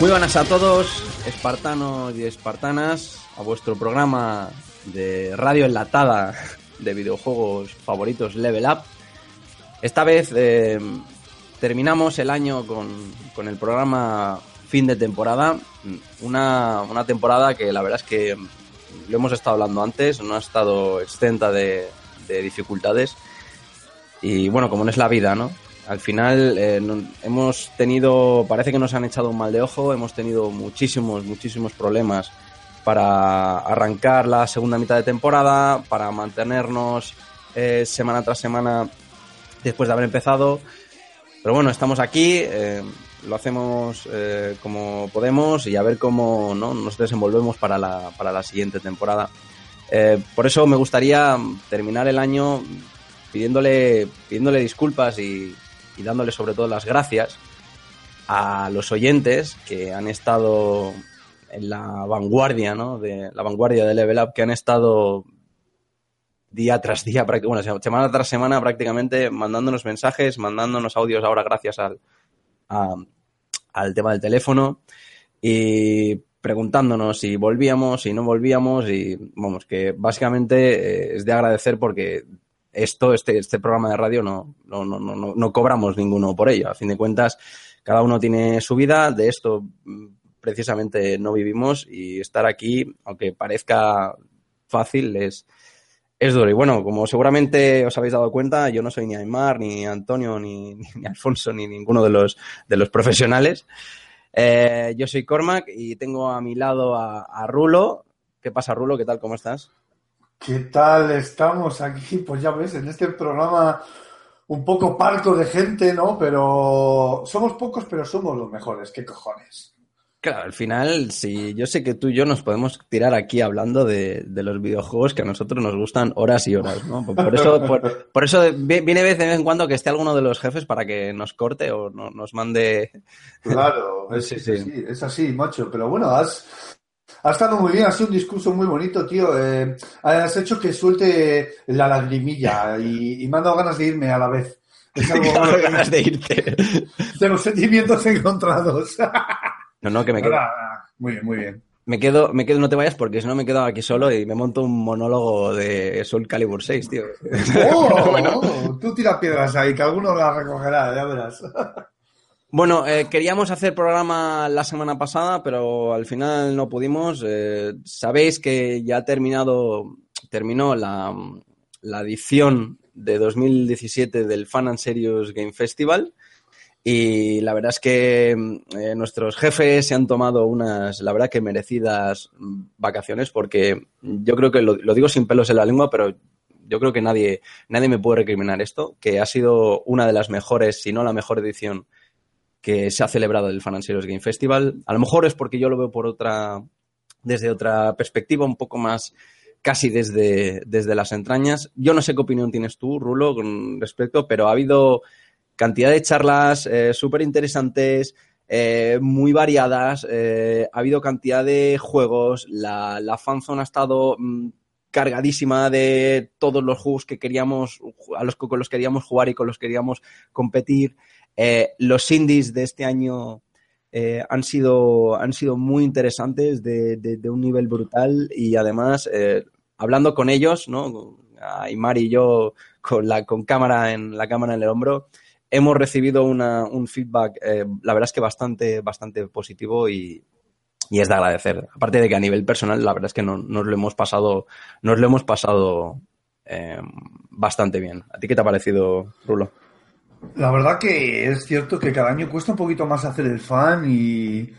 Muy buenas a todos, espartanos y espartanas, a vuestro programa de radio enlatada de videojuegos favoritos Level Up. Esta vez eh, terminamos el año con, con el programa fin de temporada, una, una temporada que la verdad es que lo hemos estado hablando antes, no ha estado exenta de, de dificultades y bueno, como no es la vida, ¿no? Al final eh, hemos tenido, parece que nos han echado un mal de ojo, hemos tenido muchísimos, muchísimos problemas para arrancar la segunda mitad de temporada, para mantenernos eh, semana tras semana después de haber empezado. Pero bueno, estamos aquí, eh, lo hacemos como podemos y a ver cómo ¿no? nos desenvolvemos para la, para la siguiente temporada. Por eso me gustaría terminar el año pidiéndole, pidiéndole disculpas y, y dándole sobre todo las gracias a los oyentes que han estado en la vanguardia, ¿no? De la vanguardia de Level Up, que han estado día tras día, bueno, semana tras semana prácticamente mandándonos mensajes, mandándonos audios ahora gracias al, a- al tema del teléfono y preguntándonos si volvíamos, si no volvíamos y vamos, que básicamente eh, es de agradecer porque esto, este, este programa de radio no, no, no, no, no- cobramos ninguno por ello. A fin de cuentas, cada uno tiene su vida, de esto mm, precisamente no vivimos y estar aquí, aunque parezca fácil, es, es duro. Y bueno, como seguramente os habéis dado cuenta, yo no soy ni Aymar, ni Antonio, ni, Alfonso, ni ninguno de los, de los profesionales. Eh, yo soy Cormac y tengo a mi lado a Rulo. ¿Qué pasa, Rulo? ¿Qué tal? ¿Cómo estás? ¿Qué tal estamos aquí? Pues ya ves, en este programa un poco parco de gente, ¿no? Pero somos pocos, pero somos los mejores. ¿Qué cojones? Claro, al final, sí, yo sé que tú y yo nos podemos tirar aquí hablando de, de los videojuegos que a nosotros nos gustan horas y horas, ¿no? Por, eso, por, por eso vi- viene de vez en cuando que esté alguno de los jefes para que nos corte o no- nos mande. Claro, es, Sí, sí. es así, macho. Pero bueno, has, has estado muy bien, ha sido un discurso muy bonito, tío. Eh, has hecho que suelte la lagrimilla y, y me han dado ganas de irme a la vez. Es algo Tengo ganas de irte. Tengo sentimientos encontrados. No, no, que me quedo, muy bien, muy bien. me quedo, me quedo, no te vayas porque si no me quedo aquí solo y me monto un monólogo de Soul Calibur 6, tío. ¡Oh! Bueno. Tú tira piedras ahí, que alguno las recogerá, ya verás. Bueno, eh, queríamos hacer programa la semana pasada, pero al final no pudimos. Eh, Sabéis que ya ha terminado, terminó la, la edición de 2017 del Fan and Serious Game Festival. Y la verdad es que eh, nuestros jefes se han tomado unas, la verdad que merecidas vacaciones, porque yo creo que lo, lo digo sin pelos en la lengua, pero yo creo que nadie, nadie me puede recriminar esto, que ha sido una de las mejores, si no la mejor edición que se ha celebrado el Serious Game Festival. A lo mejor es porque yo lo veo por otra, desde otra perspectiva, un poco más casi desde, desde las entrañas. Yo no sé qué opinión tienes tú, Rulo, con respecto, pero ha habido cantidad de charlas eh, súper interesantes, eh, muy variadas, eh, ha habido cantidad de juegos, la, la fanzone ha estado mm, cargadísima de todos los juegos que queríamos, a los con los queríamos jugar y con los que queríamos competir. Eh, los indies de este año eh, han, sido, han sido muy interesantes, de, un nivel brutal y además, eh, hablando con ellos, ¿no? Aymar y yo con la con cámara en la cámara en el hombro, hemos recibido una- un feedback, la verdad es que bastante, bastante positivo y, y es de agradecer. Aparte de que a nivel personal, la verdad es que no- nos lo hemos pasado, nos lo hemos pasado eh, bastante bien. ¿A ti qué te ha parecido, Rulo? La verdad que es cierto que cada año cuesta un poquito más hacer el fan y,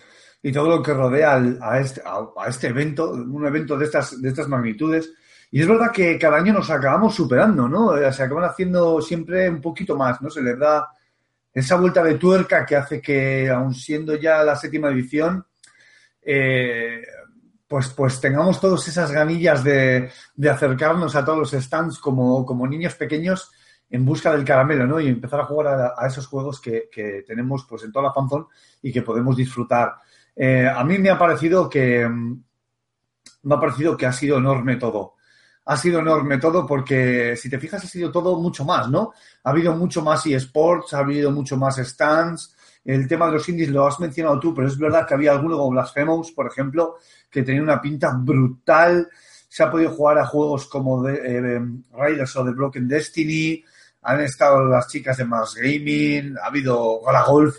y todo lo que rodea al- a, este, a, este evento, un evento de estas, de estas magnitudes. Y es verdad que cada año nos acabamos superando, ¿no? Se acaban haciendo siempre un poquito más, ¿no? Se les da esa vuelta de tuerca que hace que, aun siendo ya la séptima edición, eh, pues, pues tengamos todas esas ganillas de, acercarnos a todos los stands como, como niños pequeños en busca del caramelo, ¿no? Y empezar a jugar a, esos juegos que, que tenemos pues en toda la fanzone y que podemos disfrutar. Eh, a mí me ha parecido que me ha parecido que ha sido enorme todo. Ha sido enorme todo porque, si te fijas, ha sido todo mucho más, ¿no? Ha habido mucho más eSports, ha habido mucho más stands. El tema de los indies lo has mencionado tú, pero es verdad que había alguno como Blasphemous, por ejemplo, que tenía una pinta brutal. Se ha podido jugar a juegos como de, eh, o The Broken Destiny. Han estado las chicas de Mars Gaming. Ha habido Golf.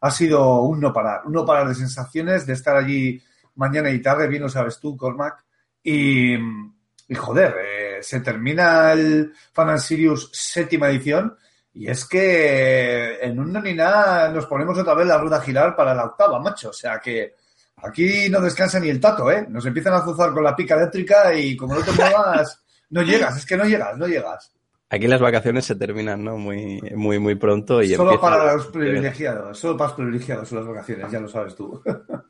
Ha, sido un no parar. Un no parar de sensaciones de estar allí mañana y tarde, bien lo sabes tú, Cormac. Y, y joder, eh, se termina el Fan Sirius séptima edición. Y es que en un no ni nada nos ponemos otra vez la rueda a girar para la octava, macho. O sea que aquí no descansa ni el tato, ¿eh? Nos empiezan a azuzar con la pica eléctrica y como no te muevas, no llegas, es que no llegas, no llegas. Aquí las vacaciones se terminan, ¿no? Muy, muy, muy pronto y Solo para los privilegiados, solo para los privilegiados son las vacaciones, ya lo sabes tú.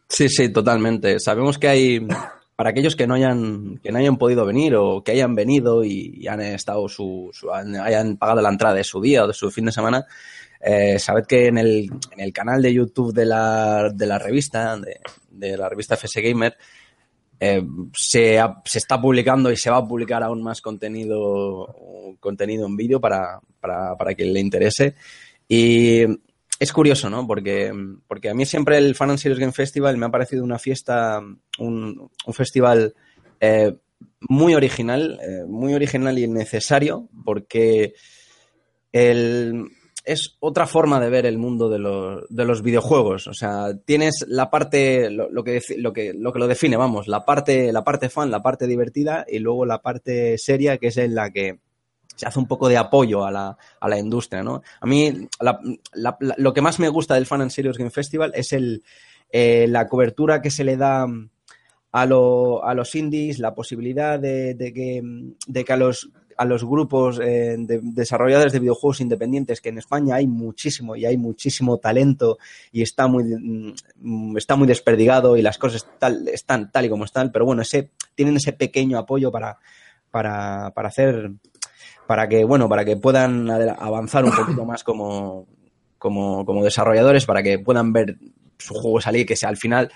Sí, sí, totalmente. Sabemos que hay, para aquellos que no hayan, que no hayan podido venir o que hayan venido y, han estado su, han- hayan pagado la entrada de su día o de su fin de semana, eh, sabed que en el, en el canal de YouTube de la, de la revista, de, la revista FS Gamer, eh, se, se está publicando y se va a publicar aún más contenido, contenido en vídeo para, para, para quien le interese. Y es curioso, ¿no? Porque, porque a mí siempre el Fan and Game Festival me ha parecido una fiesta, un, festival eh, muy original, eh, muy original y necesario, porque el, es otra forma de ver el mundo de los, de los videojuegos. O sea, tienes la parte, lo, lo que, lo, que, lo que lo define, vamos, la parte, la parte fan, la parte divertida y luego la parte seria, que es en la que se hace un poco de apoyo a la, a la industria, ¿no? A mí, lo que más me gusta del Fan and Serious Game Festival es el, eh, la cobertura que se le da a, lo- a los indies, la posibilidad de, que, de que a los, a los grupos eh, de desarrolladores de videojuegos independientes, que en España hay muchísimo y hay muchísimo talento y está muy, mm, está muy desperdigado y las cosas están tal y como están, pero bueno, ese, tienen ese pequeño apoyo para, para, para hacer para que, bueno, para que puedan avanzar un poquito más como, como, como desarrolladores, para que puedan ver su juego salir, que sea al final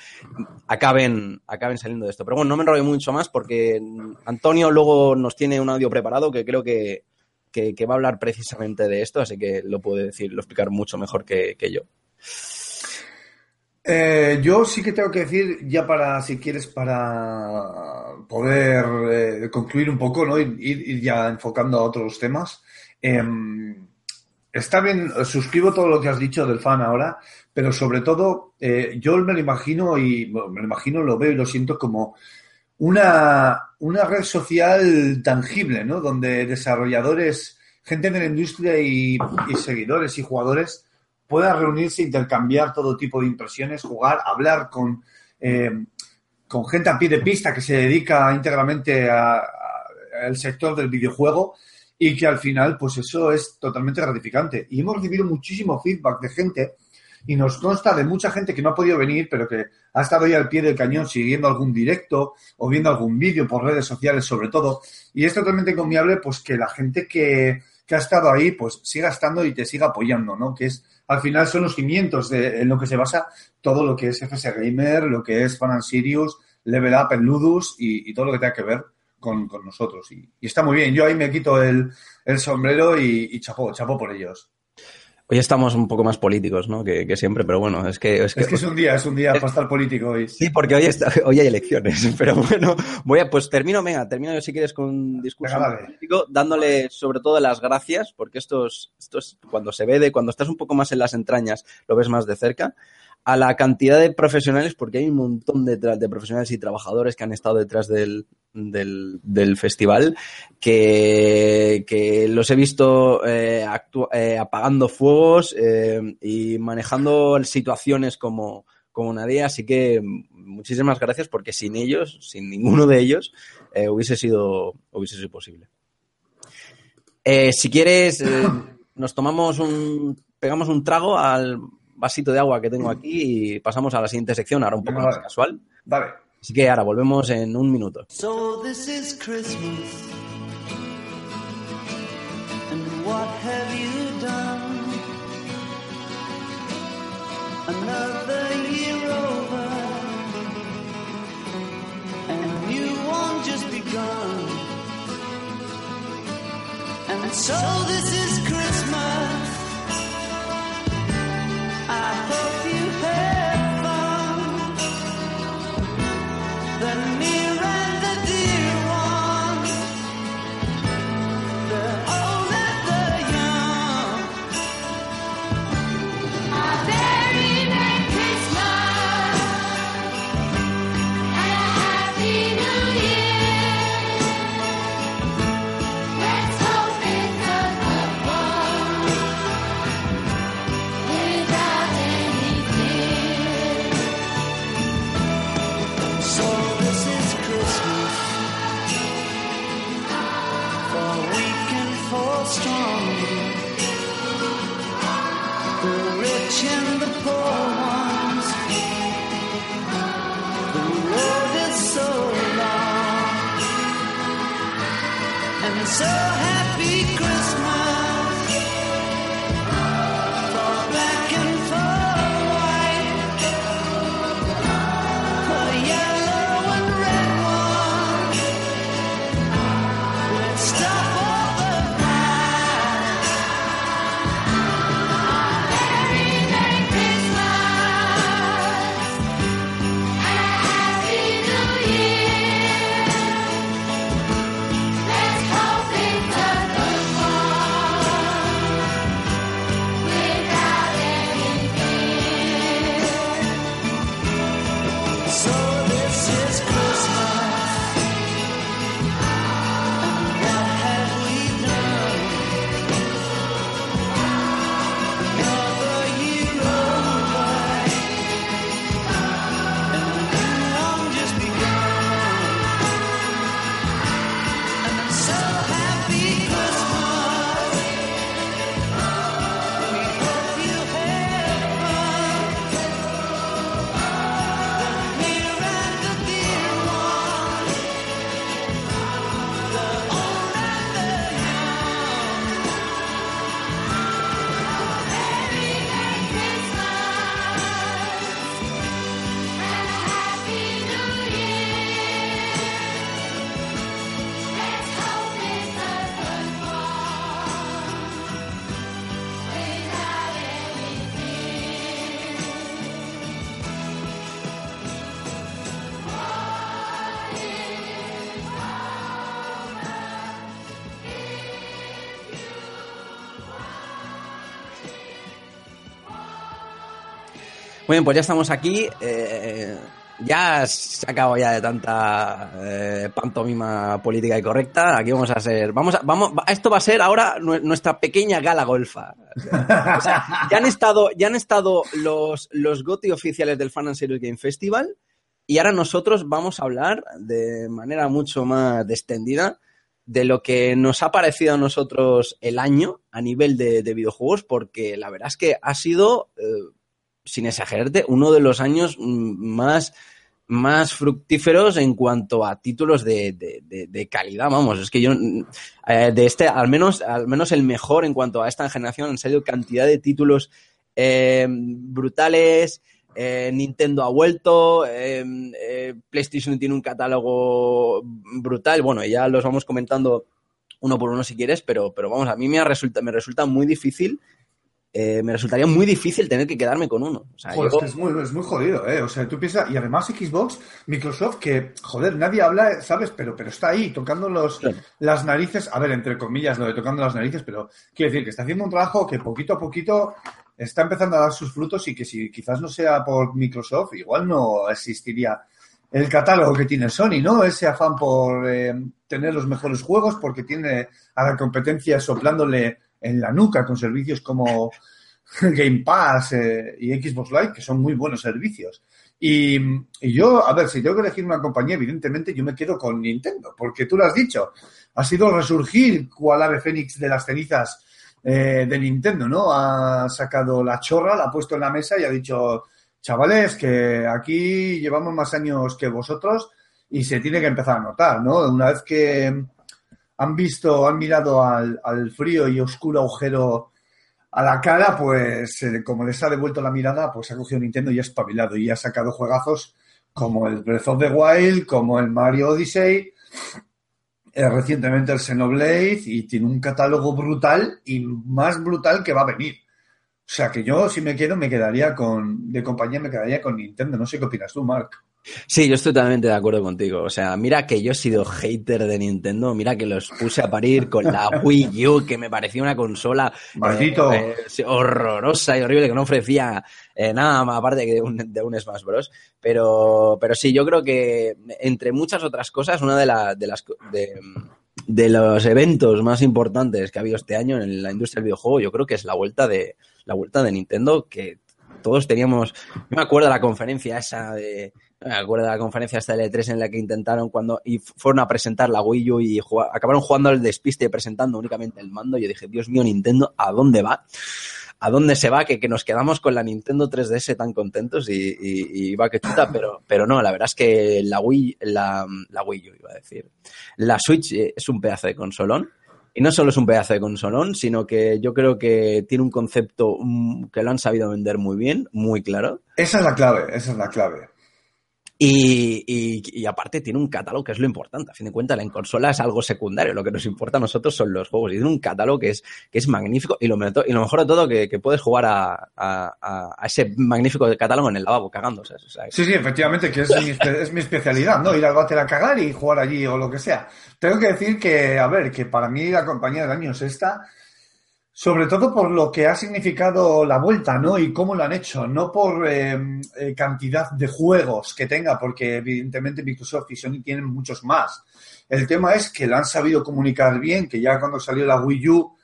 acaben, acaben saliendo de esto. Pero bueno, no me enrollo mucho más porque Antonio luego nos tiene un audio preparado que creo que, que, que va a hablar precisamente de esto, así que lo puede decir, lo explicar mucho mejor que, que yo. Eh, yo sí que tengo que decir, ya para, si quieres, para poder eh, concluir un poco, ¿no? Ir, ya enfocando a otros temas. Em, está bien, suscribo todo lo que has dicho del fan ahora, pero sobre todo, eh, yo me lo imagino y me lo imagino, lo veo y lo siento como una, una red social tangible, ¿no? Donde desarrolladores, gente de la industria y seguidores y jugadores puedan reunirse, intercambiar todo tipo de impresiones, jugar, hablar con, eh, con gente a pie de pista que se dedica íntegramente al sector del videojuego y que al final, pues eso es totalmente gratificante. Y hemos recibido muchísimo feedback de gente y nos consta de mucha gente que no ha podido venir, pero que ha estado ahí al pie del cañón siguiendo algún directo o viendo algún vídeo por redes sociales sobre todo. Y es totalmente encomiable pues que la gente que, que ha estado ahí pues siga estando y te siga apoyando, ¿no? Que es al final son los cimientos de, en lo que se basa todo lo que es FS Gamer, lo que es Fan Sirius, Level Up en Ludus y, todo lo que tenga que ver con, con nosotros. Y, está muy bien. Yo ahí me quito el, el sombrero y, y chapó, chapó por ellos. Hoy estamos un poco más políticos, ¿no? Que, que siempre, pero bueno, es que... Es que, Es que es un día, es un día para estar político hoy. Sí, porque hoy, está- hoy hay elecciones, pero bueno, voy a, pues termino, venga, termino yo si quieres con un discurso Venga, político, dándole sobre todo las gracias, porque esto es, esto es cuando se ve de, cuando estás un poco más en las entrañas, lo ves más de cerca, a la cantidad de profesionales, porque hay un montón de, profesionales y trabajadores que han estado detrás del, del, del festival, que, que los he visto eh, eh, apagando fuegos eh, y manejando situaciones como, como nadie. Así que muchísimas gracias, porque sin ellos, sin ninguno de ellos, eh, hubiese, sido, hubiese sido posible. Si quieres, nos tomamos un. pegamos un trago al vasito de agua que tengo aquí y pasamos a la siguiente sección, ahora un poco más vale. casual. Dale. Así que ahora volvemos en un minuto. So this is Christmas. And what have you done? Another year over. And a new one just begun. And so this is Christmas. And bien, pues ya estamos aquí. eh, ya se ha acabado ya de tanta eh, pantomima política y correcta. Aquí vamos a ser. Vamos vamos, va- esto va a ser ahora nue- nuestra pequeña gala golfa. Ya han estado, ya han estado los, los GOTY oficiales del Fan and Serious Game Festival. Y ahora nosotros vamos a hablar de manera mucho más extendida de lo que nos ha parecido a nosotros el año a nivel de, de videojuegos, porque la verdad es que ha sido, eh, sin exagerarte, uno de los años mm, más, más fructíferos en cuanto a títulos de, de- calidad. Vamos, es que yo, mm, eh, de este, al menos, al menos el mejor en cuanto a esta generación, han salido cantidad de títulos eh, brutales. eh, Nintendo ha vuelto, PlayStation tiene un catálogo brutal. Bueno, ya los vamos comentando uno por uno si quieres, pero, pero vamos, a mí me resulta, me resulta muy difícil, eh, me resultaría muy difícil tener que quedarme con uno. O sea, Joder, yo- es, muy, es muy jodido, ¿eh? O sea, tú piensas, y además Xbox, Microsoft, que, joder, nadie habla, ¿sabes? Pero, pero está ahí, tocando los, Claro. las narices, a ver, entre comillas, lo de tocando las narices, pero quiero decir que está haciendo un trabajo que poquito a poquito está empezando a dar sus frutos y que si quizás no sea por Microsoft, igual no existiría el catálogo que tiene Sony, ¿no? Ese afán por eh, tener los mejores juegos porque tiene a la competencia soplándole en la nuca con servicios como Game Pass eh, y Xbox Live, que son muy buenos servicios. Y, yo, a ver, si tengo que elegir una compañía, evidentemente yo me quedo con Nintendo, porque tú lo has dicho, ha sido resurgir cual ave fénix de las cenizas eh, de Nintendo, ¿no? Ha sacado la chorra, la ha puesto en la mesa y ha dicho, chavales, que aquí llevamos más años que vosotros y se tiene que empezar a notar, ¿no? Una vez que han visto, han mirado al, al frío y oscuro agujero a la cara, pues eh, como les ha devuelto la mirada, pues ha cogido Nintendo y ha espabilado y ha sacado juegazos como el Breath of the Wild, como el Mario Odyssey, eh, recientemente el Xenoblade y tiene un catálogo brutal y más brutal que va a venir. O sea que yo, si me quedo, me quedaría con, de compañía, me quedaría con Nintendo. No sé qué opinas tú, Mark. Sí, yo estoy totalmente de acuerdo contigo. O sea, mira que yo he sido hater de Nintendo, mira que los puse a parir con la Wii U, que me parecía una consola eh, eh, horrorosa y horrible, que no ofrecía eh, nada más aparte de un, de un Smash Bros. Pero, pero sí, yo creo que entre muchas otras cosas, una de, la- de las de, de los eventos más importantes que ha habido este año en la industria del videojuego, yo creo que es la vuelta de la vuelta de Nintendo, que todos teníamos. Me acuerdo de la conferencia esa de. Me acuerdo de la conferencia esta de L3 en la que intentaron cuando y fueron a presentar la Wii U y acabaron jugando al despiste presentando únicamente el mando. Yo dije, Dios mío, Nintendo, ¿a dónde va? ¿A dónde se va? Que, que nos quedamos con la Nintendo 3DS tan contentos y, y, y va que chuta, pero, pero no, la verdad es que la Wii, la, la Wii U iba a decir. La Switch eh, es un pedazo de consolón. Y no solo es un pedazo de consolón, sino que yo creo que tiene un concepto mm, que lo han sabido vender muy bien, muy claro. Esa es la clave, esa es la clave. Y, aparte tiene un catálogo que es lo importante. A fin de cuentas, la consola es algo secundario. Lo que nos importa a nosotros son los juegos. Y tiene un catálogo que es, que es magnífico. Y lo, y lo mejor de todo, que, puedes jugar a, a- ese magnífico catálogo en el lavabo, cagándose. Sí, sí, efectivamente, que es mi, es mi especialidad, ¿no? Ir al váter a cagar y jugar allí o lo que sea. Tengo que decir que, a ver, que para mí la compañía del año es esta, sobre todo por lo que ha significado la vuelta, ¿no? Y cómo lo han hecho, no por eh, eh, cantidad de juegos que tenga, porque evidentemente Microsoft y Sony tienen muchos más. El tema es que lo han sabido comunicar bien, que ya cuando salió la Wii U,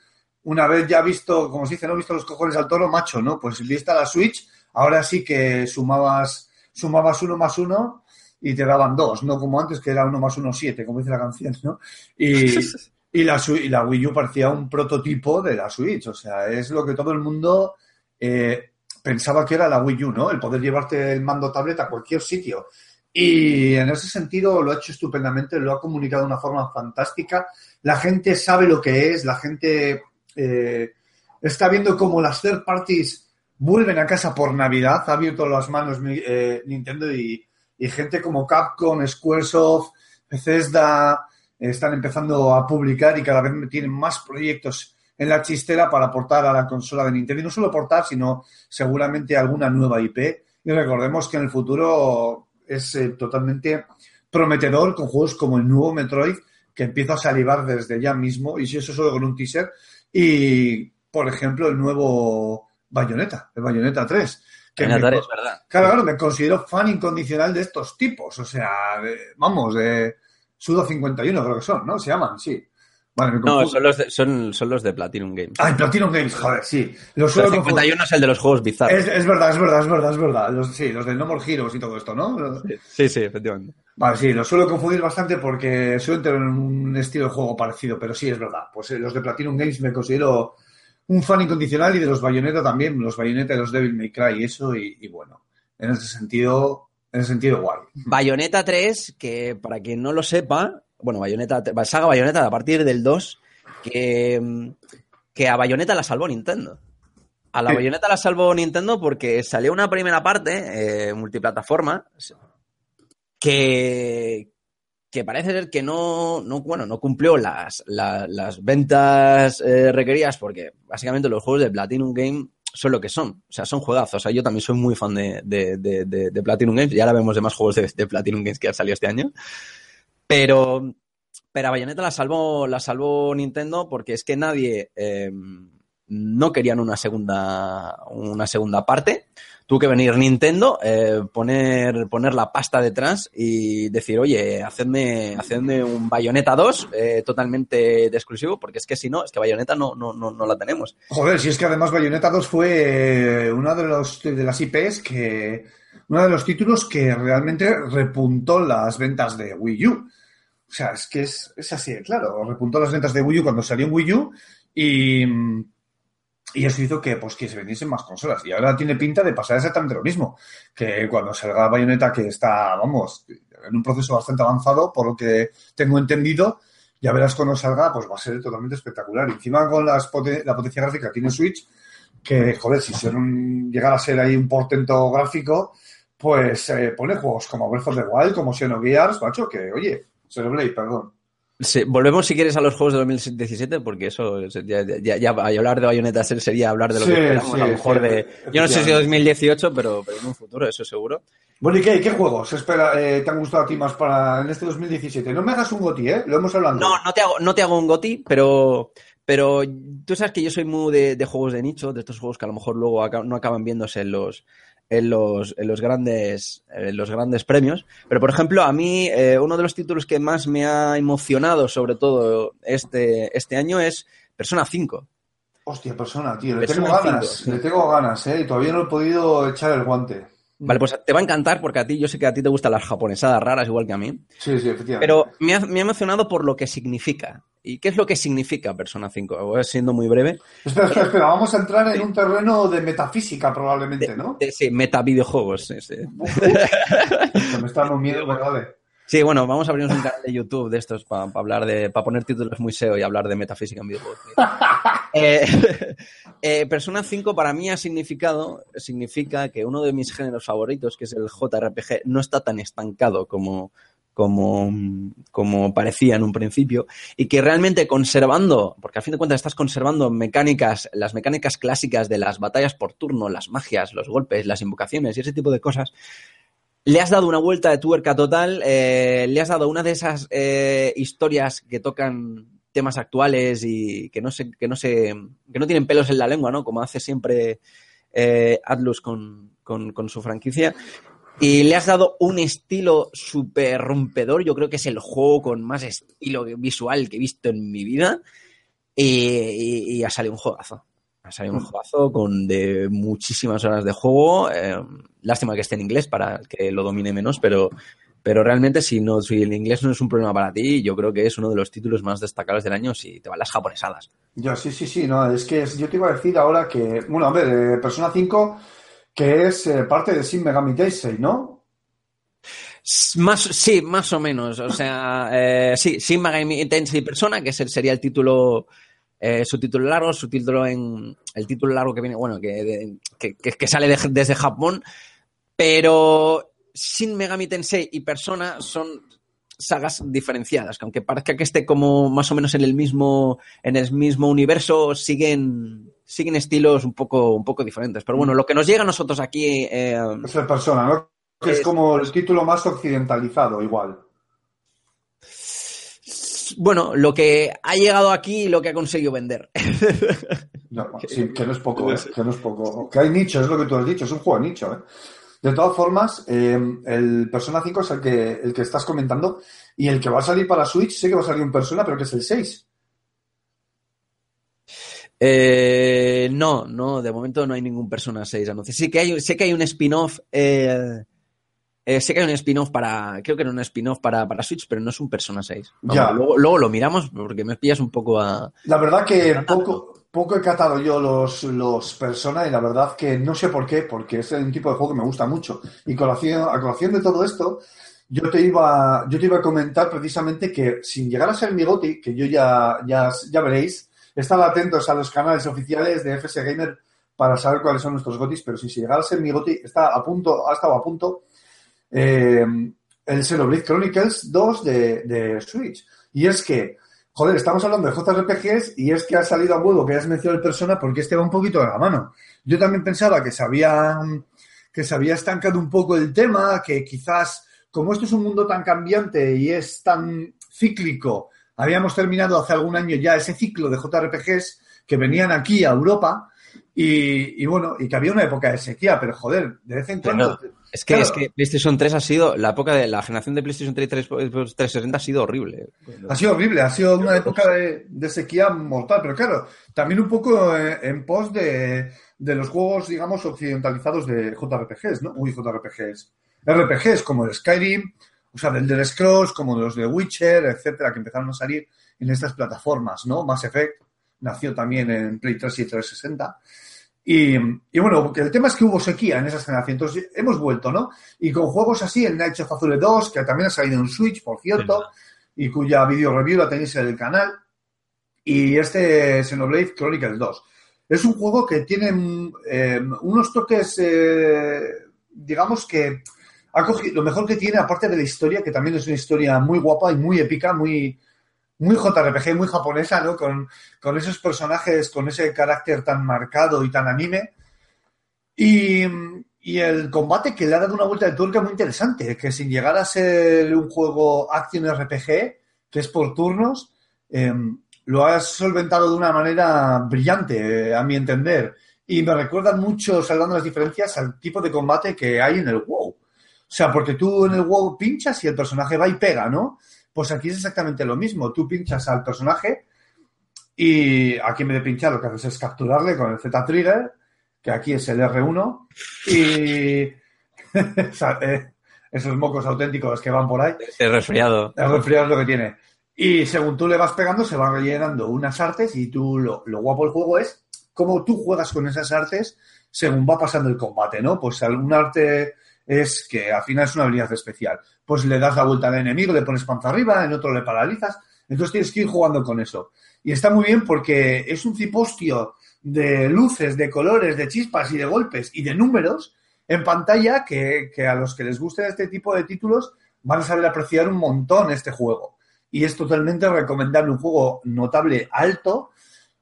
una vez ya visto, como se dice, no visto los cojones al toro, macho, ¿no? Pues vista la Switch, ahora sí que sumabas, sumabas uno más uno y te daban dos, no como antes que era uno más uno siete, como dice la canción, ¿no? Y, y, la, y la Wii U parecía un prototipo de la Switch, o sea, es lo que todo el mundo eh, pensaba que era la Wii U, ¿no? El poder llevarte el mando tablet a cualquier sitio. Y en ese sentido lo ha hecho estupendamente, lo ha comunicado de una forma fantástica. La gente sabe lo que es, la gente eh, está viendo cómo las third parties vuelven a casa por Navidad. Ha abierto las manos eh, Nintendo y, y gente como Capcom, Squaresoft, Bethesda están empezando a publicar y cada vez tienen más proyectos en la chistera para aportar a la consola de Nintendo. Y no solo aportar, sino seguramente alguna nueva IP. Y recordemos que en el futuro es eh, totalmente prometedor con juegos como el nuevo Metroid, que empieza a salivar desde ya mismo, y si eso solo con un teaser, y por ejemplo el nuevo Bayonetta, el Bayonetta 3. Que me, verdad. claro, claro, me considero fan incondicional de estos tipos, o sea, de- vamos, de Sudo 51 creo que son, ¿no? Se llaman, sí. Vale, No, son los, de, son, son los de Platinum Games. Ay, Platinum Games, joder, sí. Los el suelo confundir. 51 es el de los juegos bizarros. Es, es verdad, es verdad, es verdad, es verdad. Los, sí, los de No More Heroes y todo esto, ¿no? Sí, sí, efectivamente. Vale, sí, los suelo confundir bastante porque suelen tener un estilo de juego parecido, pero sí, es verdad. Pues eh, los de Platinum Games me considero un fan incondicional y de los Bayonetta también, los Bayonetta y los Devil May Cry y eso, y, y bueno, en ese sentido, en ese sentido, guay. Bayonetta 3, que para quien no lo sepa, bueno, Bayonetta, saga Bayonetta a partir del 2, que, que a Bayonetta la salvó Nintendo. A la Sí. Bayonetta la salvó Nintendo porque salió una primera parte, eh, multiplataforma, que, que parece ser que no, no, bueno, no cumplió las, la- las ventas eh, requeridas porque básicamente los juegos de Platinum Game son lo que son. O sea, son juegazos. O sea, yo también soy muy fan de, de, de, de- Platinum Games. Y ahora vemos de más juegos de, de Platinum Games que han salido este año. Pero, pero a Bayonetta la salvó, la salvó Nintendo porque es que nadie, eh, no querían una segunda, una segunda parte. Tuvo que venir Nintendo, eh, poner, poner la pasta detrás y decir, oye, hacedme, hacedme un Bayonetta 2 eh, totalmente de exclusivo, porque es que si no, es que Bayonetta no, no, no, no la tenemos. Joder, si es que además Bayonetta 2 fue eh, una de, los, de las IPs que. Uno de los títulos que realmente repuntó las ventas de Wii U. O sea, es que es, es así, claro. Repuntó las ventas de Wii U cuando salió en Wii U y, y eso hizo que, pues, que se vendiesen más consolas. Y ahora tiene pinta de pasar exactamente lo mismo. Que cuando salga Bayonetta, que está, vamos, en un proceso bastante avanzado, por lo que tengo entendido, ya verás cuando salga, pues va a ser totalmente espectacular. Encima con las la potencia gráfica que tiene Switch, que, joder, si ser un- llegara a ser ahí un portento gráfico, pues eh, pone juegos como Breath of the Wild, como Xenogears, macho, que, oye, Xenoblade, perdón. Sí, volvemos si quieres a los juegos de 2017, porque eso es- ya, ya, ya hablar de Bayonetta sería hablar de lo Sí, que esperamos sí, a lo mejor de. Yo no sé si efectivamente. 2018, pero, pero en un futuro, eso seguro. Bueno, ¿y qué, qué juegos espera, eh, te han gustado a ti más para en este 2017? No me hagas un goti, ¿eh? Lo hemos hablado. No, no te hago, no te hago un goti, pero, pero tú sabes que yo soy muy de, de juegos de nicho, de estos juegos que a lo mejor luego no acaban viéndose en los, en los, en los grandes, en los grandes premios. Pero por ejemplo, a mí eh, uno de los títulos que más me ha emocionado, sobre todo este, este año, es Persona 5. Hostia, persona, tío, le Persona tengo 5, ganas, sí. le tengo ganas, ¿eh? Y todavía no he podido echar el guante. Vale, pues te va a encantar porque a ti, yo sé que a ti te gustan las japonesadas raras igual que a mí. Sí, sí, efectivamente. Pero me ha, me ha emocionado por lo que significa. ¿Y qué es lo que significa Persona 5? Voy siendo muy breve. Espera, espera, espera, vamos a entrar en un terreno de metafísica probablemente, De- ¿no? de- sí, meta videojuegos. sí, sí. Que me está dando miedo, pero vale. Sí, bueno, vamos a abrirnos un canal de YouTube de estos para hablar de, para poner títulos muy SEO y hablar de metafísica en videojuegos. Eh, eh, Persona 5 para mí ha significado, significa que uno de mis géneros favoritos, que es el JRPG, no está tan estancado como, como, como parecía en un principio y que realmente conservando, porque a fin de cuentas estás conservando mecánicas, las mecánicas clásicas de las batallas por turno, las magias, los golpes, las invocaciones y ese tipo de cosas, le has dado una vuelta de tuerca total, eh, le has dado una de esas eh, historias que tocan temas actuales y que no se, que no se, que no tienen pelos en la lengua, ¿no? Como hace siempre eh, Atlus con, con, su franquicia. Y le has dado un estilo súper rompedor. Yo creo que es el juego con más estilo visual que he visto en mi vida. Y, y- y ha salido un juegazo. Ha salido un juegazo con de muchísimas horas de juego. eh, lástima que esté en inglés para que lo domine menos, pero, pero realmente si, no, si el inglés no es un problema para ti, yo creo que es uno de los títulos más destacables del año si te van las japonesadas. Ya, sí, sí, sí, no, es que es- yo te iba a decir ahora que, bueno, a ver, eh, Persona 5, que es eh, parte de Shin Megami Tensei, ¿no? Más, sí, más o menos. O sea, eh, sí, Shin Megami Tensei Persona, que es el, sería el título, eh, su título largo, su título en, el título largo que viene, bueno, que, de- que, que- que sale de- desde Japón, pero Shin Megami Tensei y Persona son sagas diferenciadas, que aunque parezca que esté como más o menos en el mismo, en el mismo universo, siguen, siguen estilos un poco, un poco diferentes. Pero bueno, lo que nos llega a nosotros aquí, eh, Es el Persona, ¿no? Que es Es- como el título más occidentalizado, igual. Bueno, lo que ha llegado aquí y lo que ha conseguido vender. No, sí, que no es poco, ¿eh? que no es poco. Que hay nicho, es lo que tú has dicho, es un juego de nicho. ¿eh? De todas formas, eh, el Persona 5 es el que, el que estás comentando y el que va a salir para Switch, sé que va a salir un Persona, pero que es el 6. Eh, no, no, de momento no hay ningún Persona 6 anuncio. Sí que hay, sé que hay un spin-off. eh, eh, sé que hay un spin-off para. Creo que era un spin-off para, para Switch, pero no es un Persona 6. Vamos, Ya. Luego, luego lo miramos porque me pillas un poco a. La verdad que poco, poco he catado yo los, los Persona y la verdad que no sé por qué, porque es un tipo de juego que me gusta mucho. Y colación, a colación de todo esto, yo te iba, yo te iba a comentar precisamente que sin llegar a ser mi goti, que yo ya, ya, ya veréis, estad atentos a los canales oficiales de FS Gamer para saber cuáles son nuestros gotis, pero si llegara a ser mi goti, está a punto, ha estado a punto eh, el Xenoblade Chronicles 2 de, Switch. Y es que, joder, estamos hablando de JRPGs y es que ha salido a huevo que has mencionado el Persona porque este va un poquito de la mano. Yo también pensaba que se había, que se había estancado un poco el tema, que quizás, como esto es un mundo tan cambiante y es tan cíclico, habíamos terminado hace algún año ya ese ciclo de JRPGs, que venían aquí a Europa y, y bueno, y que había una época de sequía, pero joder, de vez en cuando... Pero es que, Claro. es que PlayStation 3 ha sido, la época de la generación de PlayStation 3 y 3 360 ha sido horrible. Ha sido horrible, ha sido una época de, de sequía mortal, pero claro, también un poco eh, en pos de, de los juegos, digamos, occidentalizados de JRPGs, ¿no? Uy, JRPGs. RPGs como el Skyrim, o sea, del Elder Scrolls, como los de Witcher, etcétera, que empezaron a salir en estas plataformas, ¿no? Mass Effect nació también en Play 3 y 360. Y, y bueno, el tema es que hubo sequía en esas generaciones. Entonces hemos vuelto, ¿no? Y con juegos así, el Night of Azure 2, que también ha salido en Switch, por cierto, y cuya video review la tenéis en el canal. Y este Xenoblade Chronicles 2. Es un juego que tiene eh, unos toques, eh, digamos que ha cogido, lo mejor que tiene, aparte de la historia, que también es una historia muy guapa y muy épica, muy, muy JRPG, muy japonesa, ¿no? Con, con esos personajes, con ese carácter tan marcado y tan anime. Y, y el combate que le ha dado una vuelta de tuerca muy interesante, que sin llegar a ser un juego acción RPG, que es por turnos, eh, lo has solventado de una manera brillante, eh, a mi entender. Y me recuerdan mucho, salvando las diferencias, al tipo de combate que hay en el WoW. O sea, porque tú en el WoW pinchas y el personaje va y pega, ¿no? Pues aquí es exactamente lo mismo. Tú pinchas al personaje y aquí en vez de pinchar lo que haces es capturarle con el Z-Trigger, que aquí es el R1, y eh, esos mocos auténticos que van por ahí. He resfriado. El resfriado es lo que tiene. Y según tú le vas pegando, se van rellenando unas artes y tú lo, lo guapo del juego es cómo tú juegas con esas artes según va pasando el combate, ¿no? Pues algún arte es que al final es una habilidad especial. Pues le das la vuelta al enemigo, le pones panza arriba, en otro le paralizas. Entonces tienes que ir jugando con eso. Y está muy bien porque es un cipostio de luces, de colores, de chispas y de golpes y de números en pantalla que, que a los que les gusten este tipo de títulos van a saber apreciar un montón este juego. Y es totalmente recomendable, un juego notable, alto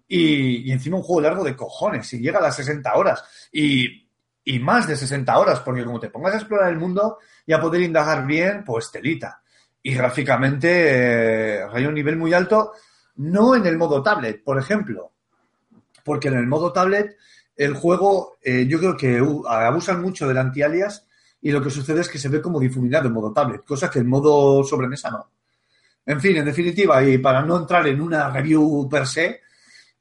y, y encima un juego largo de cojones. Y llega a las 60 horas. Y, y más de 60 horas, porque como te pongas a explorar el mundo y a poder indagar bien, pues telita. Y gráficamente eh, hay un nivel muy alto, no en el modo tablet, por ejemplo, porque en el modo tablet el juego eh, yo creo que abusan mucho del anti-alias y lo que sucede es que se ve como difuminado en modo tablet, cosa que en modo sobremesa no. En fin, en definitiva, y para no entrar en una review per se,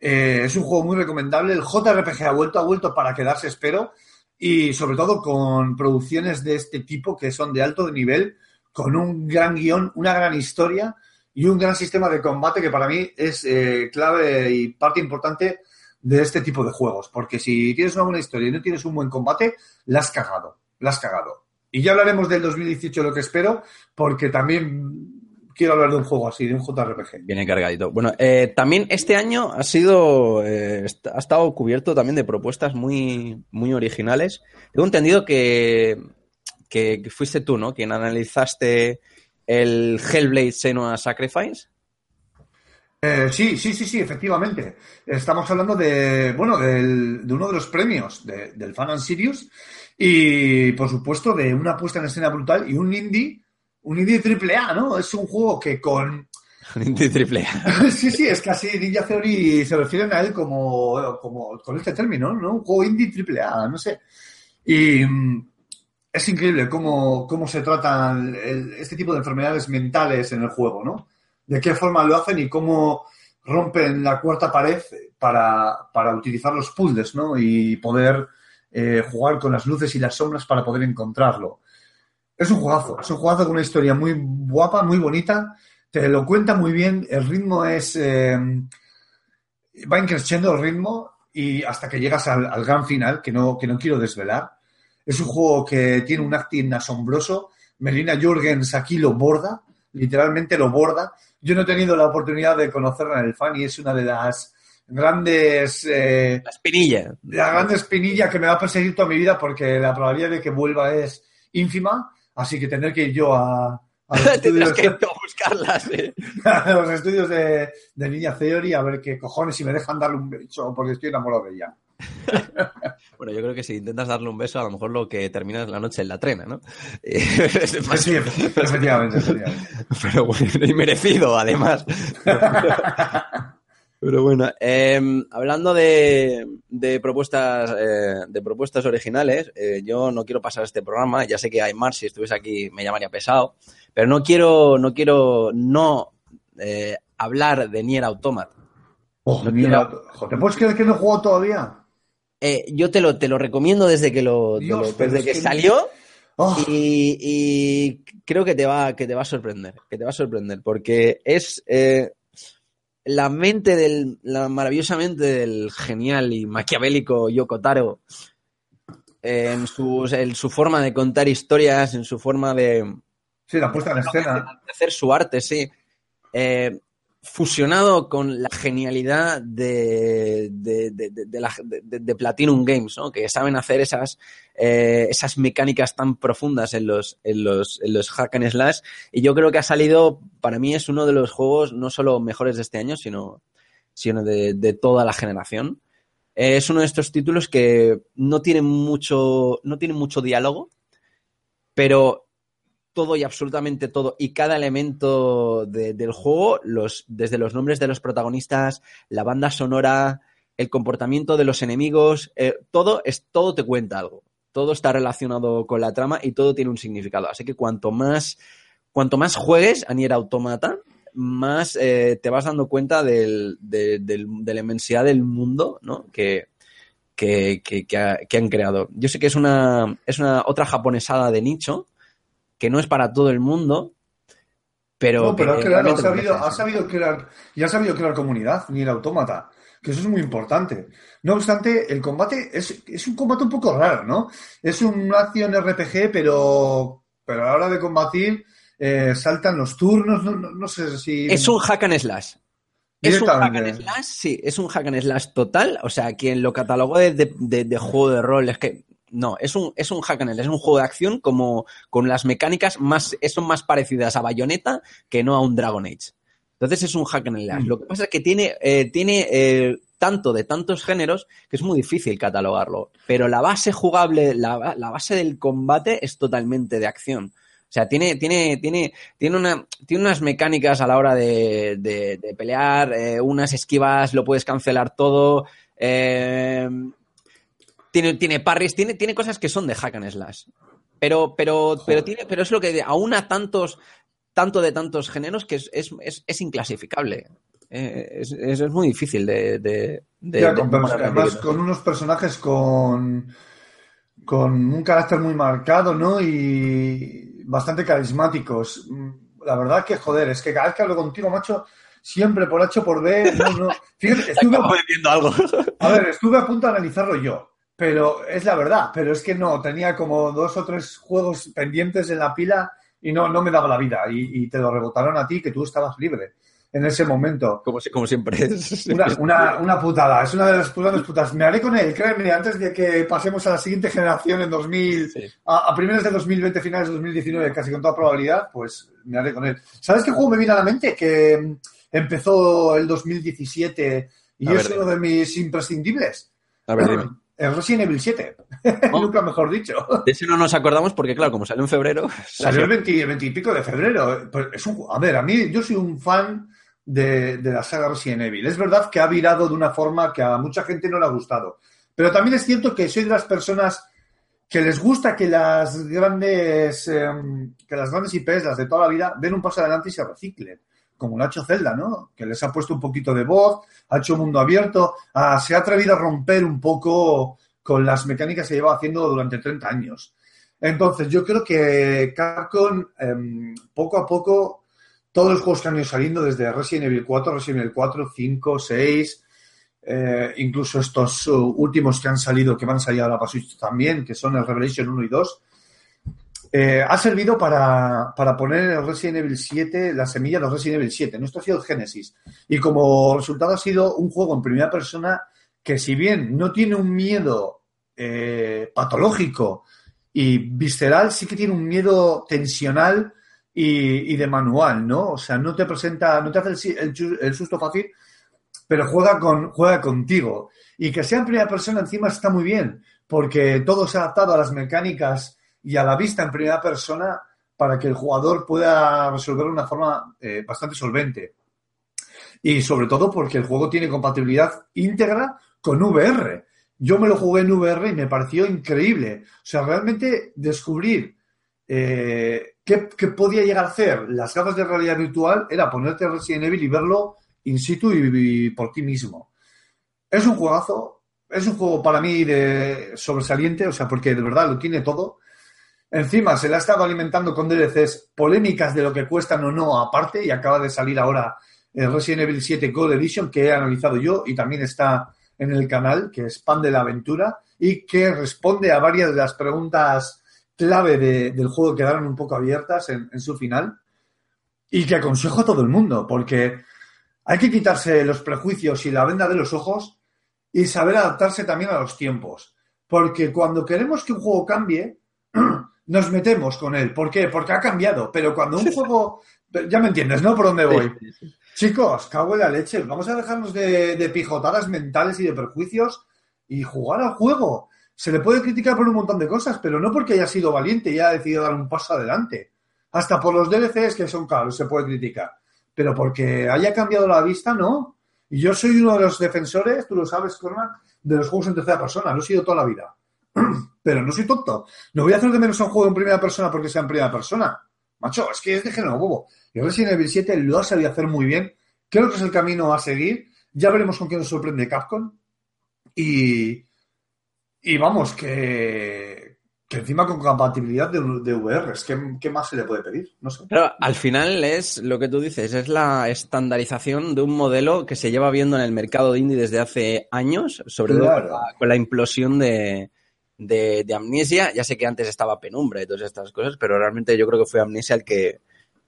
eh, es un juego muy recomendable. El JRPG ha vuelto, ha vuelto para quedarse, espero, y sobre todo con producciones de este tipo que son de alto nivel, con un gran guion, una gran historia y un gran sistema de combate que para mí es eh, clave y parte importante de este tipo de juegos. Porque si tienes una buena historia y no tienes un buen combate, la has cagado, la has cagado. Y ya hablaremos del 2018, lo que espero, porque también quiero hablar de un juego así, de un JRPG. Viene cargadito. Bueno, eh, también este año ha sido, eh, ha estado cubierto también de propuestas muy, muy originales. Tengo entendido que, que, que fuiste tú, ¿no? Quien analizaste el Hellblade Senua Sacrifice. Eh, sí, sí, sí, sí, efectivamente. Estamos hablando de, bueno, del- de uno de los premios de- del Fan and Sirius y, por supuesto, de una puesta en escena brutal y un indie, un indie triple A, ¿no? Es un juego que con... Indie triple A. sí, sí, es casi Ninja Theory se refieren a él como, como con este término, ¿no? Un juego indie triple A, no sé. Y mm, es increíble cómo, cómo se tratan el- este tipo de enfermedades mentales en el juego, ¿no? De qué forma lo hacen y cómo rompen la cuarta pared para, para utilizar los puzzles, ¿no? Y poder eh, jugar con las luces y las sombras para poder encontrarlo. Es un juegazo, es un juegazo con una historia muy guapa, muy bonita, te lo cuenta muy bien, el ritmo es... eh, va increciendo el ritmo y hasta que llegas al, al gran final, que no, que no quiero desvelar. Es un juego que tiene un acting asombroso. Melina Jürgens aquí lo borda, literalmente lo borda. Yo no he tenido la oportunidad de conocerla en el fan y es una de las grandes eh, La espinilla. la gran espinilla que me va a perseguir toda mi vida porque la probabilidad de que vuelva es ínfima, así que tendré que ir yo a, a los estudios, que buscarlas. eh. a los estudios de, de Niña Theory a ver qué cojones si me dejan darle un beso porque estoy enamorado de ella. Bueno, yo creo que si intentas darle un beso, a lo mejor lo que terminas la noche en la trena, ¿no? Pues sí, efectivamente, efectivamente. Pero bueno, y merecido, además. Pero bueno, eh, hablando de, de propuestas eh, de propuestas originales, eh, yo no quiero pasar este programa. Ya sé que Aymar, si estuviese aquí, me llamaría pesado, pero no quiero no quiero no eh, hablar de Nier Automata. Oh, No mira, quiero- ¿te puedes creer que no he jugado todavía? Yo te lo te lo recomiendo desde que lo, Dios, desde es que que- salió Oh, y, y creo que te va que te va a sorprender, que te va a sorprender porque es eh, la mente del la maravillosa mente del genial y maquiavélico Yoko Taro eh, en sus en su forma de contar historias, en su forma de, sí, la puesta en escena. de hacer su arte, sí. Eh, fusionado con la genialidad de, de, de- de- de la- de- de Platinum Games, ¿no? que saben hacer esas, eh, esas mecánicas tan profundas en los, en, los, los hack and slash. Y yo creo que ha salido, para mí es uno de los juegos no solo mejores de este año, sino, sino de, toda la generación. Eh, es uno de estos títulos que no tiene mucho, no tiene mucho diálogo, pero todo y absolutamente todo y cada elemento de- del juego, los, desde los nombres de los protagonistas, la banda sonora, el comportamiento de los enemigos, eh, todo, es, todo te cuenta algo. Todo está relacionado con la trama y todo tiene un significado. Así que cuanto más, cuanto más juegues a Nier Automata, más eh, te vas dando cuenta del- de, la inmensidad del mundo ¿no? que, que, que- que han creado. Yo sé que es una, es una otra japonesada de nicho, que no es para todo el mundo, pero, No, pero que ha, sabido, ha crear, y ha sabido crear comunidad, ni el autómata, que eso es muy importante. No obstante, el combate es, es un combate un poco raro, ¿no? Es un acción RPG, pero, pero a la hora de combatir eh, saltan los turnos, no, no- no sé si... Es un hack and slash. Es un hack and slash, sí, es un hack and slash total. O sea, quien lo catalogó de- de juego de rol es que. No, es un, es un hack and es un juego de acción como con las mecánicas más, son más parecidas a Bayonetta que no a un Dragon Age. Entonces es un hack and slash. Mm. Lo que pasa es que tiene, eh, tiene eh, tanto de tantos géneros que es muy difícil catalogarlo. Pero la base jugable, la, la base del combate es totalmente de acción. O sea, tiene, tiene, tiene, tiene, una, tiene unas mecánicas a la hora de, de- de pelear, eh, unas esquivas, lo puedes cancelar todo. eh, tiene, tiene parries, tiene, tiene cosas que son de hack and slash. Pero, pero, pero, tiene, pero es lo que aún a tantos, tanto de tantos géneros que es, es, es, es inclasificable. Eh, es, es, es muy difícil de. de, de- Ya, de con además con unos personajes con, con un carácter muy marcado, ¿no? Y bastante carismáticos. La verdad que, joder, es que cada vez que hablo contigo, macho, siempre por H o por B, no, no. Fíjate, estuve, algo. a ver, estuve a punto de analizarlo yo, pero es la verdad, pero es que no, tenía como dos o tres juegos pendientes en la pila y no, no me daba la vida y, y te lo rebotaron a ti que tú estabas libre en ese momento. Como, si- como siempre es. Una, una, una putada, es una de las grandes putas. Me haré con él, créeme, antes de que pasemos a la siguiente generación en 2000, Sí. a, a primeros de 2020, finales de 2019, casi con toda probabilidad, pues me haré con él. ¿Sabes qué juego me viene a la mente? Que empezó el 2017 y A es ver, uno de mis imprescindibles. A ver, dime. El Resident Evil 7. Oh. Nunca mejor dicho. De ese no nos acordamos porque, claro, como salió en febrero. Salió el 20, 20 y pico de febrero. Pues es un, ju- a ver, a mí yo soy un fan de, de la saga Resident Evil. Es verdad que ha virado de una forma que a mucha gente no le ha gustado. Pero también es cierto que soy de las personas que les gusta que las grandes em, que las grandes IPs, las de toda la vida, den un paso adelante y se reciclen. Como lo ha hecho Zelda, ¿no? Que les ha puesto un poquito de voz, ha hecho mundo abierto, ah, se ha atrevido a romper un poco con las mecánicas que lleva haciendo durante 30 años. Entonces, yo creo que Capcom, em, poco a poco, todos los juegos que han ido saliendo, desde Resident Evil 4, Resident Evil 4, 5, 6, eh, incluso estos uh, últimos que han salido, que van a salir ahora para Switch también, que son el Revelation 1 y 2, eh, ha servido para, para poner en el Resident Evil 7 la semilla de Resident Evil 7. ¿no? Esto ha sido el Génesis. Y como resultado ha sido un juego en primera persona que si bien no tiene un miedo eh, patológico y visceral, sí que tiene un miedo tensional y, de manual, ¿no? O sea, no te presenta, no te hace el, el el susto fácil, pero juega, con, juega contigo. Y que sea en primera persona encima está muy bien, porque todo se ha adaptado a las mecánicas y a la vista en primera persona para que el jugador pueda resolver de una forma eh, bastante solvente. y sobre todo porque el juego tiene compatibilidad íntegra con VR. Yo me lo jugué en VR y me pareció increíble. O sea, realmente descubrir eh, qué, qué podía llegar a hacer las gafas de realidad virtual era ponerte Resident Evil y verlo in situ y, y por ti mismo. Es un juegazo, es un juego para mí de sobresaliente, o sea, porque de verdad lo tiene todo. Encima se le ha estado alimentando con DLCs polémicas de lo que cuestan o no aparte y acaba de salir ahora el Resident Evil 7 Gold Edition que he analizado yo y también está en el canal, que expande la aventura y que responde a varias de las preguntas clave de- del juego que quedaron un poco abiertas en, en su final y que aconsejo a todo el mundo porque hay que quitarse los prejuicios y la venda de los ojos y saber adaptarse también a los tiempos. Porque cuando queremos que un juego cambie, nos metemos con él. ¿Por qué? Porque ha cambiado. Pero cuando un juego... Ya me entiendes, ¿no? Por dónde voy. Chicos, cago en la leche. Vamos a dejarnos de, de pijotadas mentales y de perjuicios y jugar al juego. Se le puede criticar por un montón de cosas, pero no porque haya sido valiente y haya decidido dar un paso adelante. Hasta por los DLCs que son caros se puede criticar. Pero porque haya cambiado la vista, no. Y yo soy uno de los defensores, tú lo sabes, Cormac, de los juegos en tercera persona. Lo he sido toda la vida. Pero no soy tonto. No voy a hacer de menos a un juego en primera persona porque sea en primera persona. Macho, es que es de género bobo. Y Resident Evil 7 lo ha sabido hacer muy bien. Creo que es el camino a seguir. Ya veremos con qué nos sorprende Capcom. Y, y vamos, que, que encima con compatibilidad de, de VRs. ¿Qué, ¿Qué más se le puede pedir? No sé. Pero al final es lo que tú dices, es la estandarización de un modelo que se lleva viendo en el mercado de indie desde hace años, sobre todo Claro. con la, con la implosión de, de, de Amnesia. Ya sé que antes estaba Penumbra y todas estas cosas, pero realmente yo creo que fue Amnesia el que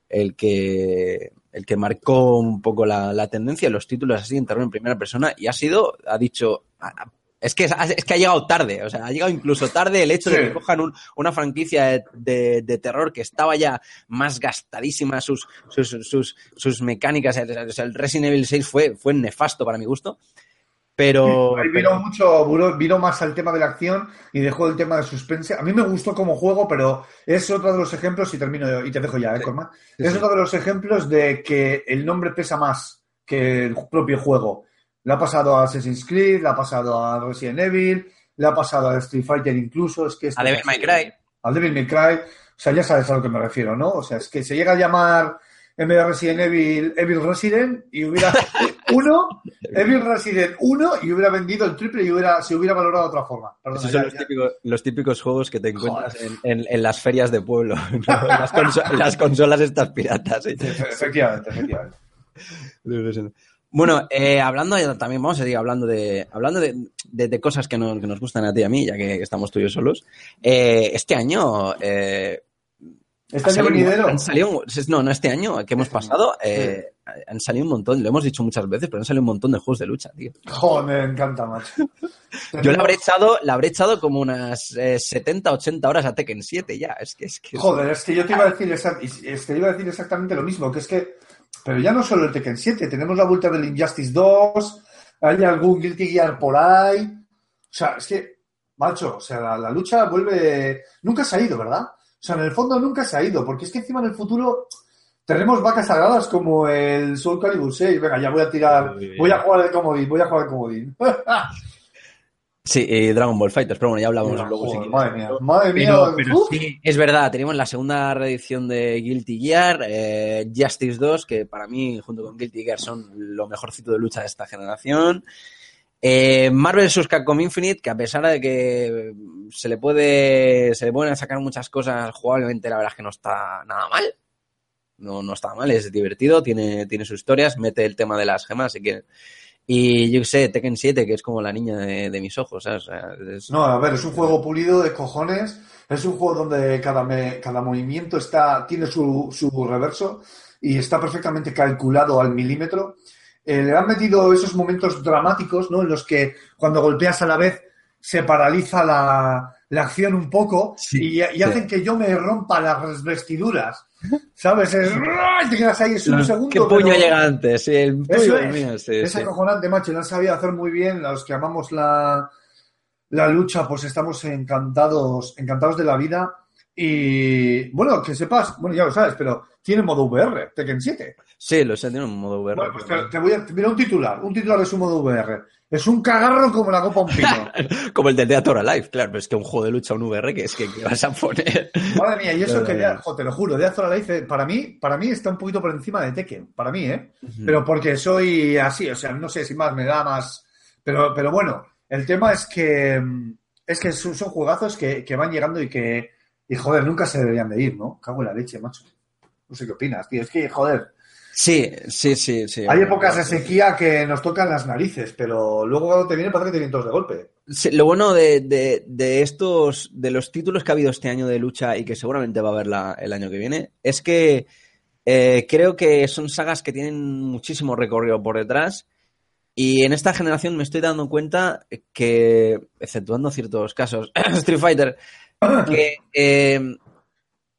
el que el que marcó un poco la, la tendencia, los títulos así en terreno en primera persona y ha sido, ha dicho, "Ah, es que, es que ha llegado tarde, o sea, ha llegado incluso tarde el hecho de que cojan un- una franquicia de, de- de terror que estaba ya más gastadísima sus, sus, sus, sus mecánicas. O sea, el Resident Evil 6 fue, fue nefasto para mi gusto. Pero, vino mucho, vino, más al tema de la acción y dejó el tema de suspense. A mí me gustó como juego, pero es otro de los ejemplos, y termino yo, y te dejo ya, ¿eh, Cormac? Sí, es otro de los ejemplos de que el nombre pesa más que el propio juego. Le ha pasado a Assassin's Creed, le ha pasado a Resident Evil, le ha pasado a Street Fighter incluso. Es que A Devil May. Cry. Al Devil May Cry. O sea, ya sabes a lo que me refiero, ¿no? O sea, es que se llega a llamar en vez de Resident Evil, Evil Resident y hubiera uno, Evil Resident 1 y hubiera vendido el triple y hubiera, se hubiera valorado de otra forma. Perdona, Esos ya, son los ya. típicos, los típicos juegos que te encuentras en, en- en las ferias de pueblo, ¿no? las, conso- las consolas estas piratas. ¿sí? Efectivamente, efectivamente. Bueno, eh, hablando también, vamos a seguir hablando de hablando de, de- de cosas que nos, que nos gustan a ti y a mí, ya que estamos tú y yo solos. Eh, este año eh, Este año venidero. han salido, no, no este año que hemos pasado, eh, han salido un montón, lo hemos dicho muchas veces, pero han salido un montón de juegos de lucha, tío. Joder, me encanta, macho. Yo le habré echado, le habré echado como unas eh, 70, 80 horas a Tekken 7 ya. Es que es que. Joder, es que yo te iba a decir, es que iba a decir exactamente lo mismo, que es que, pero ya no solo el Tekken 7, tenemos la vuelta del Injustice 2, hay algún Guilty Gear por ahí, o sea, es que, macho, o sea, la, la lucha vuelve, nunca se ha ido, ¿verdad? O sea, en el fondo nunca se ha ido, porque es que encima en el futuro tenemos vacas sagradas como el Soul Calibur 6, venga, ya voy a tirar, voy a jugar el comodín, voy a jugar el comodín. Sí, y Dragon Ball Fighters, pero bueno, ya hablamos luego. si Joder, quieres. madre mía, madre mía, Pero, pero uf. sí, es verdad, tenemos la segunda reedición de Guilty Gear, eh, Justice 2, que para mí, junto con Guilty Gear, son lo mejorcito de lucha de esta generación. Eh, Marvel vs. Capcom Infinite, que a pesar de que se le puede se le pueden sacar muchas cosas jugablemente, la verdad es que no está nada mal. No, no está mal, es divertido, tiene, tiene sus historias, mete el tema de las gemas, si quieren. Y yo sé, Tekken 7, que es como la niña de, mis ojos, No, a ver, es un juego pulido de cojones. Es un juego donde cada, cada movimiento está, tiene su, su reverso y está perfectamente calculado al milímetro. Eh, le han metido esos momentos dramáticos, ¿no? En los que cuando golpeas a la vez se paraliza la, la acción un poco Sí, y, y hacen que yo me rompa las vestiduras. ¿Sabes? Es- y te quedas ahí, es un Los- segundo. ¿Qué puño llega antes? Sí, el eso tuyo, es. mío, es acojonante, macho. Lo han sabido hacer muy bien. Los que amamos la, la lucha, pues estamos encantados, encantados de la vida. Y bueno, que sepas, bueno, ya lo sabes, pero tiene modo VR, Tekken 7. Sí, lo sé, tiene un modo VR. Bueno, pues te, te voy a. Mira un titular, un titular de su modo VR. Es un cagarro como la copa un pino. Como el de Theater Alive, claro, pero es que un juego de lucha, un VR, que es que ¿qué vas a poner. Madre mía, y eso Pero- que ya, jo, te lo juro, Azor Alive, eh, para mí, para mí está un poquito por encima de Tekken, para mí, ¿eh? Pero porque soy así, o sea, no sé si más me da más. Pero, pero bueno, el tema es que mm, es que son, son juegazos que, que van llegando y que, y joder, nunca se deberían de ir, ¿no? Cago en la leche, macho. No sé qué opinas, tío. Es que, joder, Sí, sí, sí, sí. hay épocas de sequía que nos tocan las narices, pero luego cuando te viene parece que te vienen todos de golpe. Sí, lo bueno de, de- de estos, de los títulos que ha habido este año de lucha y que seguramente va a haber la- el año que viene, es que eh, creo que son sagas que tienen muchísimo recorrido por detrás. Y en esta generación me estoy dando cuenta que, exceptuando ciertos casos, Street Fighter, que eh,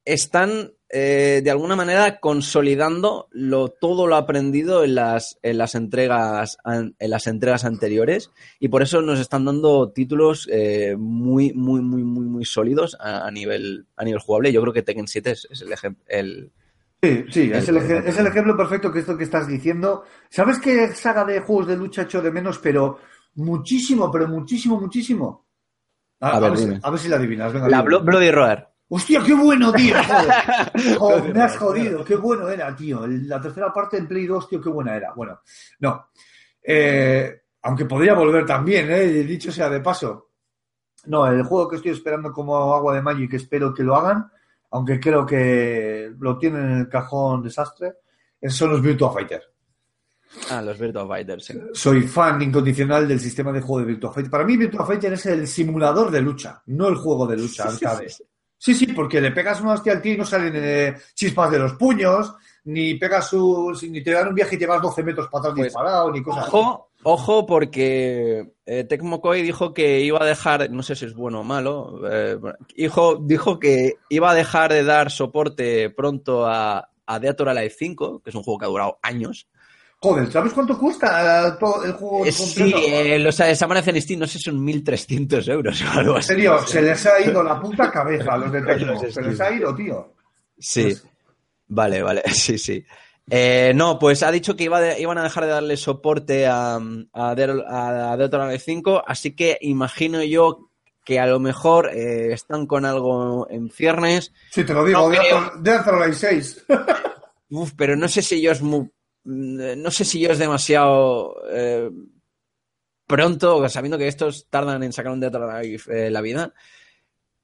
están eh, de alguna manera consolidando lo, todo lo aprendido en las, en las entregas en las entregas anteriores y por eso nos están dando títulos eh, muy muy muy muy muy sólidos a, a nivel a nivel jugable yo creo que Tekken 7 es, es el ejemplo el Sí, sí, es el, es ejemplo perfecto que esto que estás diciendo. ¿Sabes qué saga de juegos de lucha echo de menos? Pero muchísimo, pero muchísimo, muchísimo. A ver, si, dime. a ver si la adivinas. Venga, la. Blo- Bloody Roar Hostia, qué bueno, tío. Joder. Joder, me has jodido. Qué bueno era, tío. La tercera parte en Play 2, tío, qué buena era. Bueno, no. Eh, aunque podría volver también, ¿eh? Dicho sea de paso. No, el juego que estoy esperando como agua de mayo y que espero que lo hagan, aunque creo que lo tienen en el cajón desastre, son los Virtua Fighter. Ah los Virtua Fighters sí. Soy fan incondicional del sistema de juego de Virtua Fighter. Para mí, Virtua Fighter es el simulador de lucha, no el juego de lucha arcade. Sí, sí, porque le pegas una hostia al tío y no salen eh, chispas de los puños, ni pegas su, ni te dan un viaje y te vas 12 metros para atrás Pues, disparado, ni cosas así. Ojo, ojo, porque eh, Tecmo Koei dijo que iba a dejar, no sé si es bueno o malo, eh, dijo, dijo que iba a dejar de dar soporte pronto a, a Dead or Alive 5, que es un juego que ha durado años. Joder, ¿sabes cuánto cuesta eh, todo el juego Eh, sí, eh, los desaparece en Steam, no sé son 1.300 euros o algo En así. serio, se les ha ido la puta cabeza a los de Tecmo. Se les ha ido, tío. Sí, vale, vale, sí, sí. Eh, no, pues ha dicho que iba de- iban a dejar de darle soporte a, a, Dead, a Dead or Alive 5, así que imagino yo que a lo mejor eh, están con algo en ciernes. Sí, te lo digo, No de de Alive 6. Uf, pero no sé si yo es mu- mm, no sé si yo es demasiado eh, pronto, sabiendo que estos tardan en sacar un Dead eh, la vida.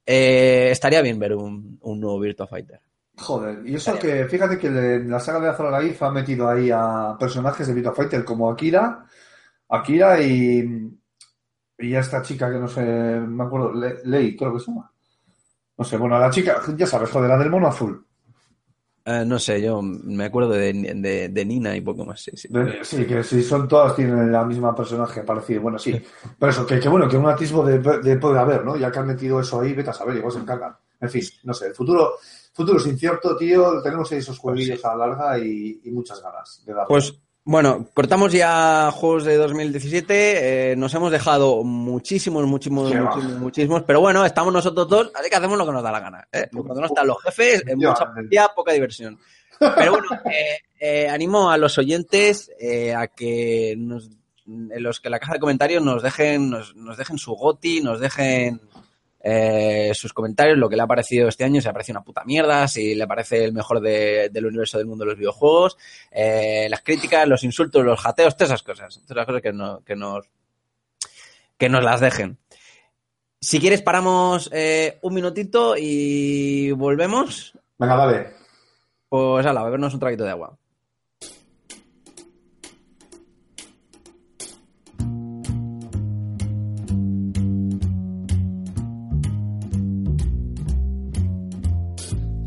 eh, estaría bien ver un, un nuevo Virtua Fighter. Joder, y eso que, fíjate que le- la saga de Azor Alive ha metido ahí a personajes de Virtua Fighter como Akira, Akira y, y a esta chica que no sé, me acuerdo, Le- Lei, creo que se llama. No sé, bueno, a la chica, ya sabes, joder, la del mono azul. Eh, no sé, yo me acuerdo de, de- de Nina y poco más. Sí, sí. Sí, que si son todas tienen la misma personaje parecido. Bueno, sí. Pero eso, que, que bueno, que un atisbo de, de puede haber, ¿no? Ya que han metido eso ahí, vete a saber, igual se encargan. En fin, no sé, el futuro, futuro es incierto, tío. Tenemos ahí esos jueguillos a la larga y, y muchas ganas de darle. Pues bueno, cortamos ya juegos de 2017. eh, nos hemos dejado muchísimos, muchísimos, Qué va. muchísimos, muchísimos. Pero bueno, estamos nosotros dos, así que hacemos lo que nos da la gana. ¿eh? Cuando no están los jefes, mucha policía, poca diversión. Pero bueno, eh, eh, animo a los oyentes eh, a que nos, en los que en la caja de comentarios nos dejen, nos, nos dejen su goti, nos dejen eh, sus comentarios, lo que le ha parecido este año, si le ha parecido una puta mierda, si le parece el mejor de- del universo del mundo de los videojuegos, eh, las críticas, los insultos, los jateos, todas esas cosas. Todas esas cosas que, no- que nos que nos las dejen. Si quieres, paramos eh, un minutito y volvemos. Venga, dale. Pues ala, bebernos un traguito de agua.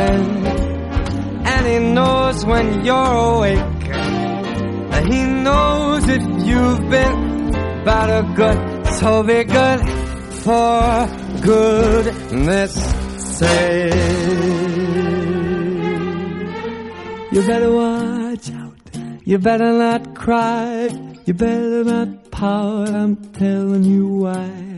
And he knows when you're awake. And he knows if you've been bad or good, so be good for goodness sake. You better watch out. You better not cry. You better not pout. I'm telling you why.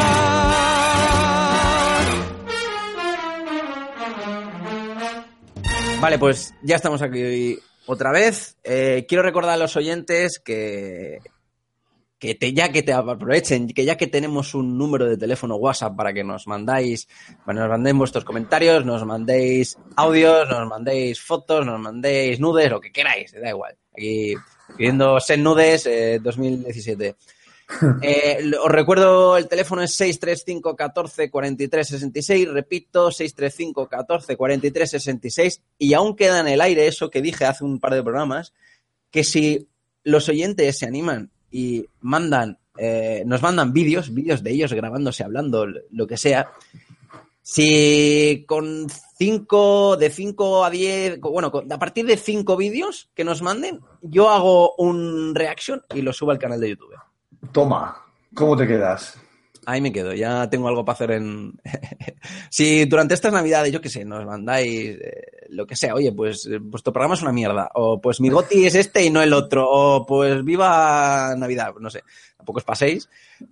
Vale, pues ya estamos aquí otra vez. Eh, quiero recordar a los oyentes que, que ya que te aprovechen, que ya que tenemos un número de teléfono WhatsApp para que nos mandáis, bueno, nos mandéis vuestros comentarios, nos mandéis audios, nos mandéis fotos, nos mandéis nudes, lo que queráis, da igual. Aquí pidiendo sen nudes eh, 2017. Eh, os recuerdo, el teléfono es 635 14 43 66. Repito, 635 14 43 66. Y aún queda en el aire eso que dije hace un par de programas, que si los oyentes se animan y mandan, eh, nos mandan vídeos, vídeos de ellos grabándose, hablando, lo que sea, si con 5, de 5 a 10, bueno, a partir de 5 vídeos que nos manden, yo hago un reaction y lo subo al canal de YouTube. Toma, ¿cómo te quedas? Ahí me quedo, ya tengo algo para hacer en... si durante estas navidades, yo qué sé, nos mandáis eh, lo que sea, oye, pues eh, vuestro programa es una mierda, o pues mi goti es este y no el otro, o pues viva Navidad, no sé, tampoco os paséis,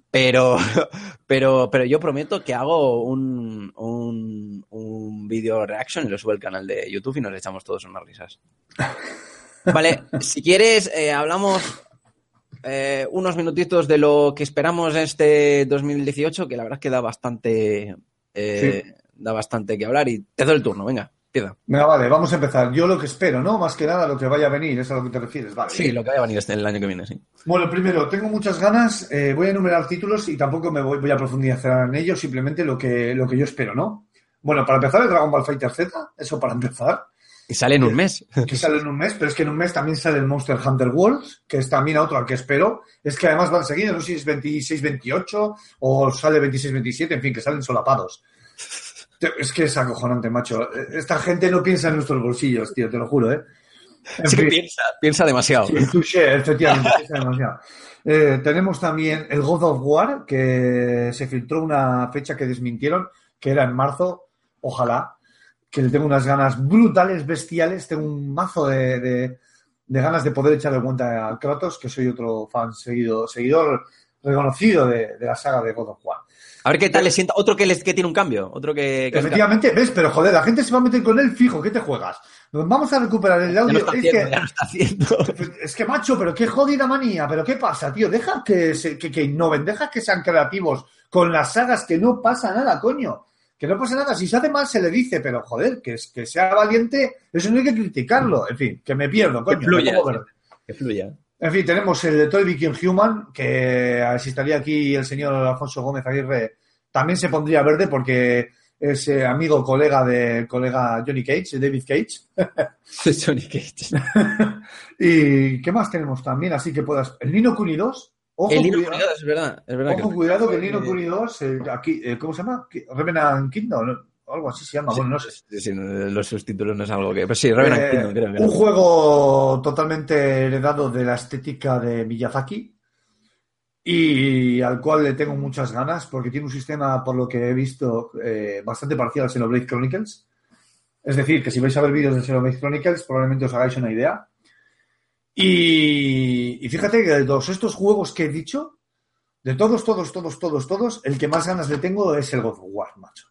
pero, pero, pero yo prometo que hago un, un, un video reaction y lo subo al canal de YouTube y nos echamos todos unas risas. Vale, si quieres, eh, hablamos eh, unos minutitos de lo que esperamos en este 2018, que la verdad es que da bastante, eh, da bastante que hablar y te doy el turno, venga, empieza. Venga, vale, vamos a empezar. Yo lo que espero, ¿no? Más que nada lo que vaya a venir, es a lo que te refieres, vale. Sí, lo que vaya a venir este, el año que viene, sí. Bueno, primero, tengo muchas ganas, eh, voy a enumerar títulos y tampoco me voy, voy a profundizar en ellos, simplemente lo que, lo que yo espero, ¿no? Bueno, para empezar, el Dragon Ball Fighter Z, eso para empezar, Y sale en un mes. que sale en un mes, pero es que en un mes también sale el Monster Hunter Worlds, que es también otro al que espero. Es que además van seguidos, no sé si es 26-28 o sale 26-27, en fin, que salen solapados. Es que es acojonante, macho. Esta gente no piensa en nuestros bolsillos, tío, te lo juro, ¿eh? En Sí que piensa, piensa demasiado. Sí, touché, efectivamente, piensa demasiado. Eh, tenemos también el God of War, que se filtró una fecha que desmintieron, que era en marzo. Ojalá, que le tengo unas ganas brutales, bestiales. Tengo un mazo de, de- de ganas de poder echarle cuenta a Kratos, que soy otro fan seguido, seguidor reconocido de, de la saga de God of War. A ver qué tal le sienta. Otro que, les, que tiene un cambio. Otro que. que Efectivamente, ves, pero joder, la gente se va a meter con él fijo, ¿qué te juegas? Vamos a recuperar el audio. haciendo, que-. Es que, macho, pero qué jodida manía, pero qué pasa, tío. Deja que, se- que, que innoven, deja que sean creativos con las sagas, que no pasa nada, coño. Que no pasa nada. Si se hace mal, se le dice, pero joder, que, es- que sea valiente, eso no hay que criticarlo. En fin, que me pierdo, coño. Que fluya, verde. que fluya. En fin, tenemos el de Toy Became Human, que asistaría aquí el señor Alfonso Gómez Aguirre, también se pondría verde porque es eh, amigo, colega de colega Johnny Cage, David Cage. Johnny Cage. ¿Y qué más tenemos también? Así que puedas. El Nino Kuni 2. Ojo, El Nino cuidado, Kuni 2, es verdad. Es verdad ojo, que- cuidado que el Nino Kuni 2, eh, aquí, eh, ¿cómo se llama? ¿Qué- Revenant Kingdom, ¿no? algo así se llama. Bueno, no sé. Sí, sí, los subtítulos no es algo que. Pues sí, Revenant Eh, Kingdom, creo que. un juego totalmente heredado de la estética de Miyazaki y al cual le tengo muchas ganas porque tiene un sistema, por lo que he visto, eh, bastante parecido al Xenoblade Chronicles. Es decir, que si vais a ver vídeos de Xenoblade Chronicles probablemente os hagáis una idea. Y, y fíjate que de todos estos juegos que he dicho, de todos, todos, todos, todos, todos, el que más ganas le tengo es el God of War, macho.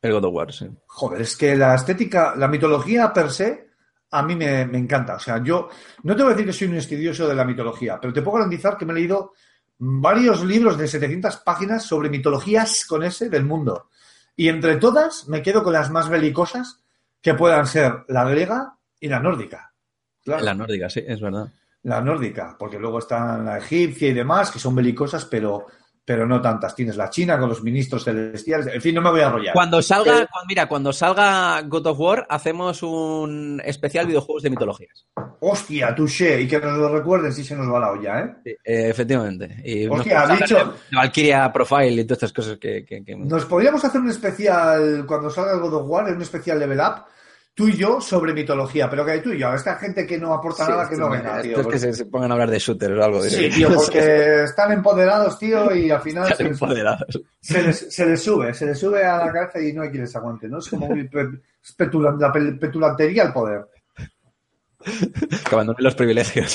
El God of War, sí. Joder, es que la estética, la mitología per se, a mí me, me encanta. O sea, yo no te voy a decir que soy un estudioso de la mitología, pero te puedo garantizar que me he leído varios libros de 700 páginas sobre mitologías con ese del mundo. Y entre todas me quedo con las más belicosas que puedan ser la griega y la nórdica. Claro, La nórdica, sí, es verdad. la nórdica, porque luego están la egipcia y demás, que son belicosas, pero, pero no tantas. Tienes la china con los ministros celestiales. En fin, no me voy a arrollar. Cuando salga, Pero- cuando- mira, cuando salga God of War, hacemos un especial videojuegos de mitologías. Hostia, touché, y que nos lo recuerden si se nos va la olla, ¿eh? Sí, eh, efectivamente. Y Hostia, podemos dicho- Valkyria Profile y todas estas cosas que. que- que- Nos podríamos hacer un especial, cuando salga el God of War, un especial level up, tú y yo, sobre mitología, pero que tú y yo, esta gente que no aporta Sí, nada, que no venga, esto tío. es que porque- se, se pongan a hablar de shooters o algo. Sí, diré. tío, porque están empoderados, tío, y al final Están se les, empoderados. se les- se les sube, se les sube a la cabeza y no hay quien les aguante, ¿no? Es como muy la pe- petulantería al poder. Que abandonen los privilegios.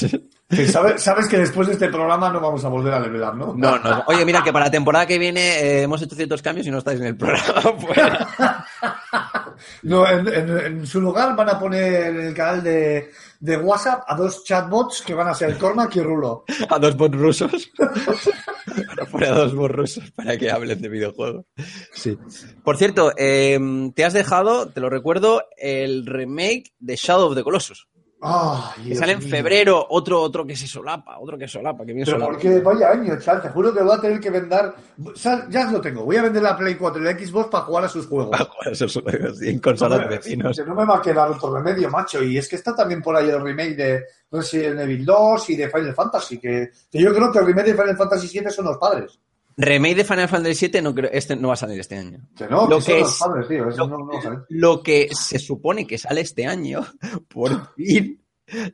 Sí, sabes, sabes que después de este programa no vamos a volver a level up, ¿no? No, no. Oye, mira, que para la temporada que viene eh, hemos hecho ciertos cambios y no estáis en el programa. Pues, No, en, en- en su lugar van a poner en el canal de, de WhatsApp a dos chatbots que van a ser Cormac y Rulo. a dos bots rusos. Para poner a dos bots rusos para que hablen de videojuegos. Sí. Por cierto, eh, te has dejado, te lo recuerdo, el remake de Shadow of the Colossus. Ay, Que sale en febrero, otro, otro que se solapa, otro que solapa, que bien Pero solapa. porque vaya año, chaval, te juro que voy a tener que vender. Ya lo tengo, voy a vender la Play 4 y la Xbox para jugar a sus juegos. Para jugar a esos juegos y en consolas de vecinos. Que no me va a quedar otro remedio, macho. Y es que está también por ahí el remake de Resident Evil 2 y de Final Fantasy. Que, que yo creo que el remake de Final Fantasy 7 son los padres. Remake de Final Fantasy VII no, creo, este no va a salir este año. Que no, Lo que son que los es- padres, tío. Eso lo- no, no va a salir. Lo que se supone que sale este año, por fin,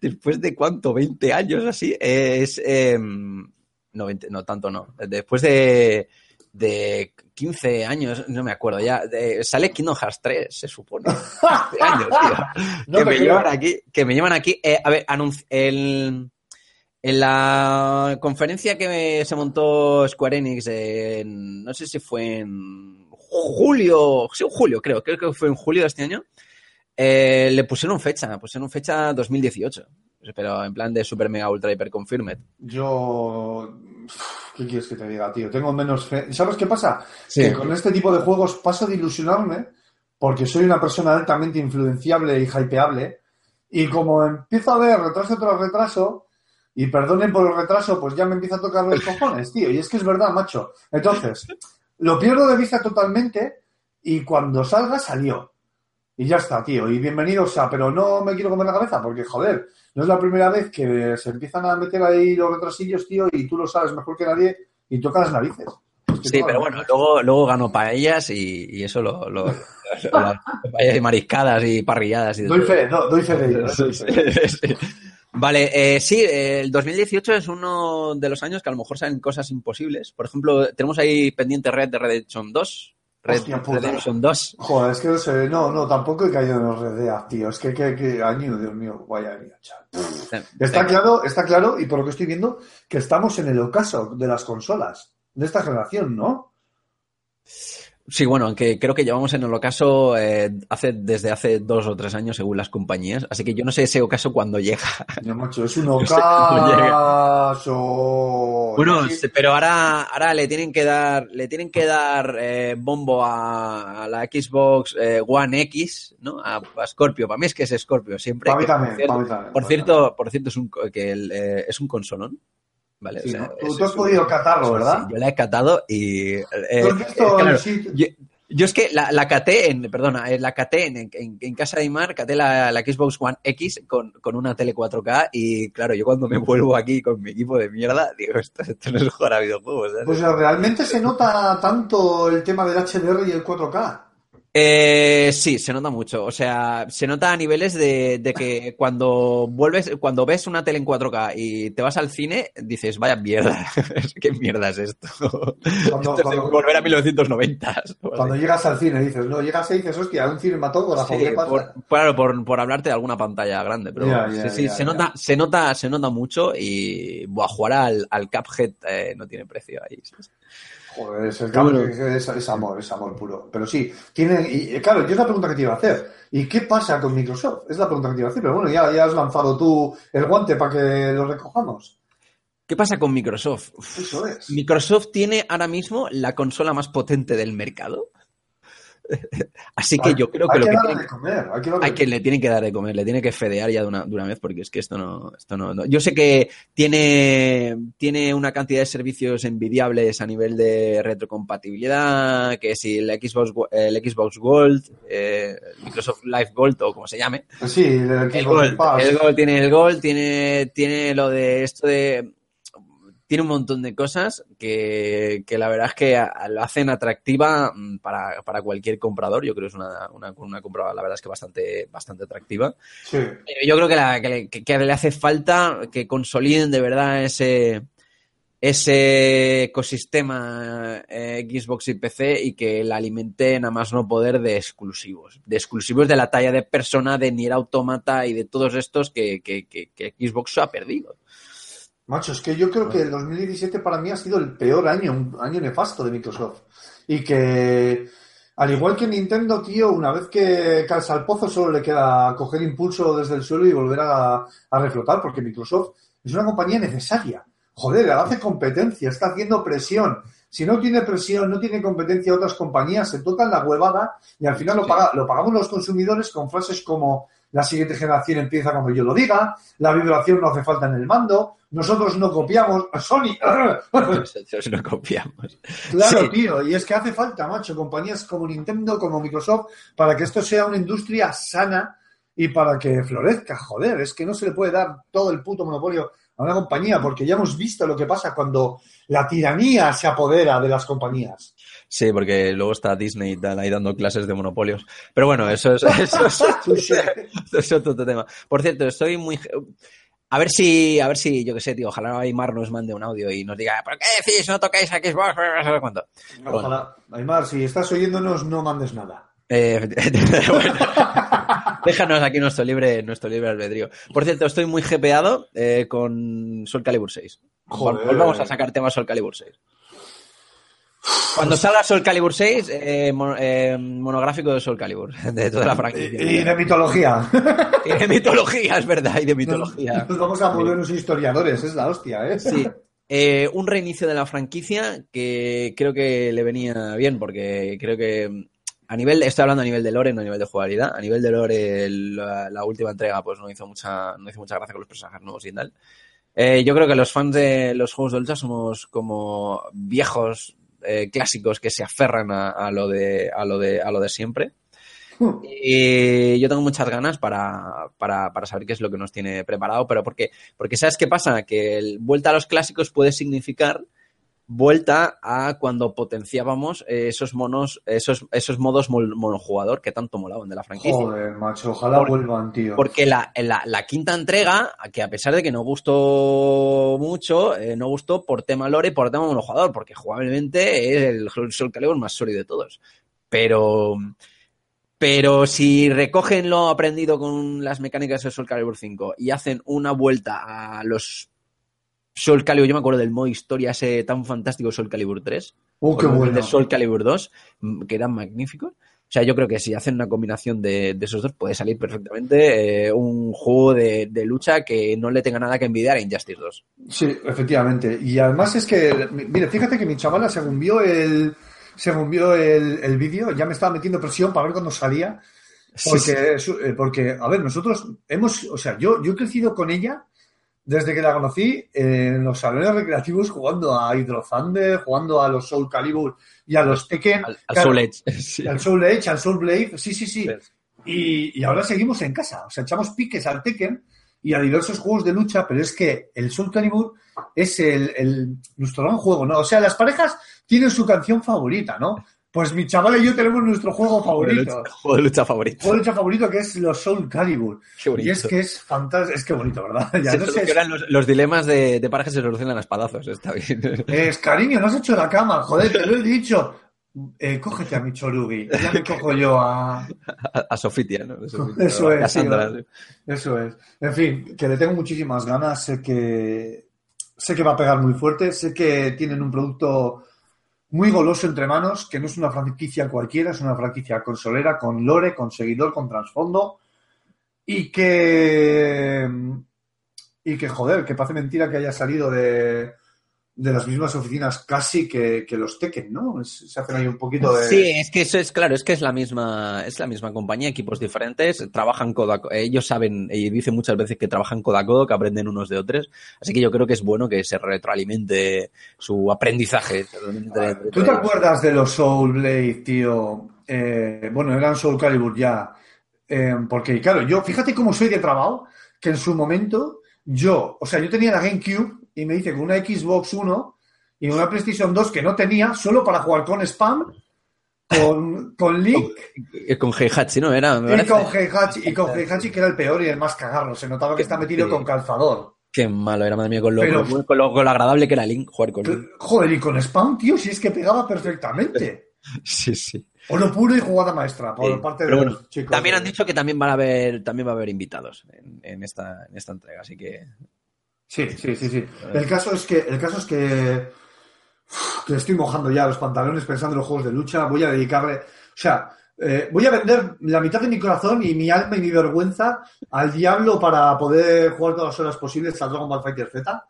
después de cuánto, 20 años así, es... eh, no, 20 no, tanto no. Después de, de 15 años, no me acuerdo ya, de- sale Kingdom Hearts 3, se supone. Este año, tío. No que, me llevan aquí, que me llevan aquí. eh, a ver, el, en la conferencia que se montó Square Enix, en- no sé si fue en julio, sí, julio creo, creo que fue en julio de este año, eh, le pusieron fecha, pusieron fecha 2018, pero en plan de super mega ultra hiper confirmed. Yo. ¿Qué quieres que te diga, tío? Tengo menos fe. ¿Sabes qué pasa? Sí. Que con este tipo de juegos paso de ilusionarme porque soy una persona altamente influenciable y hypeable. Y como empiezo a ver retraso tras retraso, y perdonen por el retraso, pues ya me empieza a tocar los cojones, tío. Y es que es verdad, macho. Entonces, lo pierdo de vista totalmente y cuando salga, salió. Y ya está, tío. Y bienvenidos a... Pero no me quiero comer la cabeza porque, joder, no es la primera vez que se empiezan a meter ahí los retrasillos, tío, y tú lo sabes mejor que nadie y toca las narices. Sí, pero bueno, luego, luego ganó paellas y, y eso lo... lo, lo- las paellas y mariscadas y parrilladas y Doy fe, do- doy fe de ello. ¿eh? Sí. Vale, eh, sí, eh, el 2018 es uno de los años que a lo mejor salen cosas imposibles. Por ejemplo, tenemos ahí pendiente Red de Redemption 2. Red Hostia. Redemption 2. Joder, es que no sé, no, no, tampoco he caído en los redeas, tío. Es que, que, que año, Dios mío, vaya año, chaval. Está claro, está claro, y por lo que estoy viendo, que estamos en el ocaso de las consolas de esta generación, ¿no? Sí, bueno, aunque creo que llevamos en el ocaso eh, hace, desde hace dos o tres años según las compañías. Así que yo no sé ese ocaso cuándo llega. Yo, macho, es un No sé ocaso. Bueno, pero ahora, ahora le tienen que dar, le tienen que dar eh, bombo a, a la Xbox eh, One X, ¿no? A, a Scorpio. Para mí es que es Scorpio siempre. Pa' mí también, por cierto, pa' mí también, por cierto, por cierto, es un, que el, eh, es un consolón. ¿Vale? O sea. Tú, has es- podido catarlo, ¿verdad? sí, yo la he catado y... eh, ¿Tú has visto eh, claro, el sitio? yo, yo es que la, la caté en, perdona, eh, la caté en, en- en casa de Imar, caté la, la Xbox One X con, con una tele 4K y claro, yo cuando me vuelvo aquí con mi equipo de mierda, digo, esto, esto no es jugar a videojuegos. ¿sabes? Pues realmente se nota tanto el tema del HDR y el 4K. Eh, sí, se nota mucho. O sea, se nota a niveles de, de que cuando vuelves, cuando ves una tele en 4K y te vas al cine, dices, vaya mierda, ¿qué mierda es esto? Cuando- esto es volver a 1990. Cuando llegas al cine dices, no, llegas ahí y dices, hostia, un cinematógrafo, Sí, por, claro, por, por hablarte de alguna pantalla grande, pero Ya, sí, se. Nota, se, nota, se nota mucho y buah, jugar al, al Cuphead eh, no tiene precio ahí. Joder, es, el es, es amor, es amor puro. Pero sí, tiene, y y claro, yo es la pregunta que te iba a hacer. ¿Y qué pasa con Microsoft? Es la pregunta que te iba a hacer, pero bueno, ya, ya has lanzado tú el guante para que lo recojamos. ¿Qué pasa con Microsoft? Uf, Eso es. Microsoft tiene ahora mismo la consola más potente del mercado. Así que Hay- yo creo que hay lo que que tienen- de comer, hay que darle hay que le tienen que dar de comer, le tiene que fedear ya de una, de una vez, porque es que esto no, esto no, no- Yo sé que tiene, tiene una cantidad de servicios envidiables a nivel de retrocompatibilidad, que si el Xbox, el Xbox Gold, eh, Microsoft Live Gold o como se llame, Sí, el el Xbox Gold, Pass. el Gold tiene el Gold, tiene, tiene lo de esto de. Tiene un montón de cosas que, que la verdad es que lo hacen atractiva mm, para, para cualquier comprador. Yo creo que es una, una, una compra, la verdad es que bastante, bastante atractiva. Sí. Pero yo creo que, la- que le- que- que le hace falta que consoliden de verdad ese, ese ecosistema eh, Xbox y PC y que la alimenten a más no poder de exclusivos. De exclusivos de la talla de persona, de Nier Automata y de todos estos que- que Xbox ha perdido. Macho, es que yo creo que el 2017 para mí ha sido el peor año, un año nefasto de Microsoft. Y que, al igual que Nintendo, tío, una vez que calza al pozo solo le queda coger impulso desde el suelo y volver a, a reflotar, porque Microsoft es una compañía necesaria. Joder, hace competencia, está haciendo presión. Si no tiene presión, no tiene competencia otras compañías, se tocan la huevada y al final lo, paga- lo pagamos los consumidores con frases como la siguiente generación empieza cuando yo lo diga, la vibración no hace falta en el mando, nosotros no copiamos a Sony. Nosotros no copiamos. Claro, Sí. tío, y es que hace falta, macho, compañías como Nintendo, como Microsoft, para que esto sea una industria sana y para que florezca. Joder, es que no se le puede dar todo el puto monopolio a una compañía, porque ya hemos visto lo que pasa cuando la tiranía se apodera de las compañías. Sí, porque luego está Disney y tal ahí dando clases de monopolios. Pero bueno, eso es, eso es, otro tema. Por cierto, estoy muy. A ver si, a ver si, yo qué sé, tío, ojalá Aymar nos mande un audio y nos diga, ¿por qué decís no tocáis a Xbox? No sé cuánto. Ojalá. Aymar, si estás oyéndonos, no mandes nada. Eh, bueno, déjanos aquí nuestro libre, nuestro libre albedrío. Por cierto, estoy muy jepeado eh, con Soul Calibur 6. Joder. Volvamos a sacar temas Soul Calibur 6. Cuando salga Soul Calibur 6, eh, mon- eh, monográfico de Soul Calibur, de toda la franquicia. Y de mitología. Y de mitología, es verdad, y de mitología. Nos vamos a volvernos historiadores, es la hostia, ¿eh? Sí. Eh, un reinicio de la franquicia que creo que le venía bien, porque creo que a nivel, estoy hablando a nivel de lore, no a nivel de jugabilidad. A nivel de lore, la, la última entrega pues no hizo mucha, no hizo mucha gracia con los personajes nuevos y tal. Eh, yo creo que los fans de los juegos de lucha somos como viejos eh, clásicos que se aferran a, a lo de, a lo de, a lo de siempre. Y yo tengo muchas ganas para, para, para saber qué es lo que nos tiene preparado, pero porque, porque ¿sabes qué pasa? Que el vuelta a los clásicos puede significar vuelta a cuando potenciábamos esos monos, esos, esos modos monojugador que tanto molaban de la franquicia. Joder, macho, ojalá Por- vuelvan, tío. Porque la, la, la quinta entrega, que a pesar de que no gustó mucho, eh, no gustó por tema lore y por tema monojugador, porque jugablemente es el Soul Calibur más sólido de todos. Pero, pero si recogen lo aprendido con las mecánicas de Soul Calibur 5 y hacen una vuelta a los Soul Calibur, yo me acuerdo del modo historia ese tan fantástico Soul Calibur 3, Uh, qué el bueno. de Soul Calibur 2, mm, que eran magníficos. O sea, yo creo que si hacen una combinación de, de esos dos, puede salir perfectamente eh, un juego de, de lucha que no le tenga nada que envidiar a Injustice 2. Sí, efectivamente. Y además es que, mire, fíjate que mi chavala, según vio el, según vio el, el vídeo, ya me estaba metiendo presión para ver cuándo salía. Porque, su- eh, porque, a ver, nosotros hemos, o sea, yo, yo he crecido con ella desde que la conocí en los salones recreativos jugando a Hydro Thunder, jugando a los Soul Calibur y a los Tekken. Al, Soul Edge. Sí. Al Soul Edge, al Soul Blade, sí, sí, sí. Sí. Y, y ahora seguimos en casa, o sea, echamos piques al Tekken y a diversos juegos de lucha, pero es que el Soul Calibur es el, el- nuestro gran juego, ¿no? O sea, las parejas tienen su canción favorita, ¿no? Pues mi chaval y yo tenemos nuestro juego favorito. Juego de lucha favorito. Juego de lucha favorito que es los Soul Calibur. Qué bonito. Y es que es fantástico, es que bonito, ¿verdad? Ya Se no sé, solucionan los, los dilemas de, de se solucionan a espadazos, está bien. es, cariño, no has hecho la cama, joder, te lo he dicho. Eh, cógete a mi chorugi, ya me cojo yo a... A, a Sofitia, ¿no? Sofitia, Eso a es, sí. Eso es. En fin, que le tengo muchísimas ganas. Sé que sé que va a pegar muy fuerte. Sé que tienen un producto muy goloso entre manos, que no es una franquicia cualquiera, es una franquicia consolera, con lore, con seguidor, con trasfondo. Y que. Y que, joder, que parece mentira que haya salido de, de las mismas oficinas casi que, que los Tekken, ¿no? Es- se hacen ahí un poquito de. Sí, es que eso es claro, es que es la misma, es la misma compañía, equipos diferentes, trabajan codo a codo. Ellos saben y dicen muchas veces que trabajan codo a codo, que aprenden unos de otros. Así que yo creo que es bueno que se retroalimente su aprendizaje. entre ¿Tú te acuerdas de los Soul Blade, tío? Eh, bueno, eran Soul Calibur ya. Eh, porque, claro, yo, fíjate cómo soy de trabajo, que en su momento, yo, o sea, yo tenía la GameCube y me hice con una Xbox 1 y una PlayStation 2 que no tenía, solo para jugar con Spam, con, con Link Eh, Con Heihachi, ¿no? Era, y con Heihachi, y con Heihachi, que era el peor y el más cagarro. Se notaba que está metido con calzador. Qué malo era, madre mía, con lo, Pero- con lo- con lo- con lo agradable que era Link, jugar con Link. Joder, y con Spam, tío, si es que pegaba perfectamente. Sí, sí. Oro puro y jugada maestra por Sí, parte de los chicos. También han dicho que también van a haber, también va a haber invitados en, en esta, en esta entrega, así que Sí, sí, sí, sí. El caso es que, el caso es que, uf, que estoy mojando ya los pantalones pensando en los juegos de lucha. Voy a dedicarle, o sea, eh, voy a vender la mitad de mi corazón y mi alma y mi vergüenza al diablo para poder jugar todas las horas posibles a Dragon Ball Fighter Z.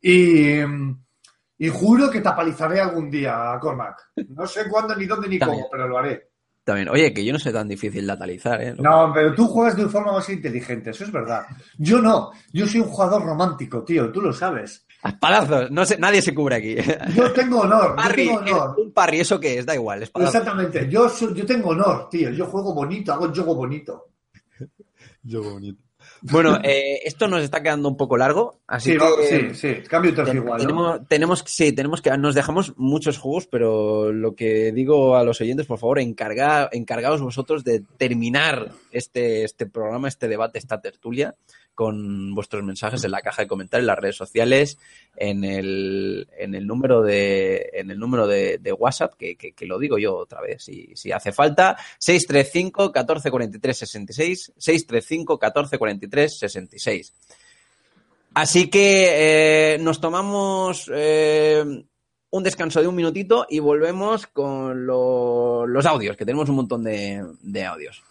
Y, y juro que te apalizaré algún día, Cormac. No sé cuándo, ni dónde, ni cómo, pero lo haré. También. Oye, que yo no soy tan difícil de atalizar, ¿eh? No, pero tú juegas de forma más inteligente, eso es verdad. Yo no, yo soy un jugador romántico, tío, tú lo sabes. A Espadazos, no sé, nadie se cubre aquí. Yo tengo honor, yo Parry, tengo honor. un parry, ¿eso qué es? Da igual, espadazos. Exactamente, yo, soy- yo tengo honor, tío, yo juego bonito, hago juego bonito. Bueno, eh, esto nos está quedando un poco largo, así Sí, que sí, sí, cambio ten- igual, ¿no? tenemos, tenemos, sí, tenemos que, nos dejamos muchos juegos, pero lo que digo a los oyentes, por favor, encarga, encargaos vosotros de terminar este, este programa, este debate, esta tertulia, con vuestros mensajes en la caja de comentarios, en las redes sociales, en el, en el número de, en el número de, WhatsApp, que, que- lo digo yo otra vez, si, si hace falta, 635 14 43 66, 635 14 43 66. Así que eh, nos tomamos eh, un descanso de un minutito y volvemos con lo- los audios, que tenemos un montón de, de audios.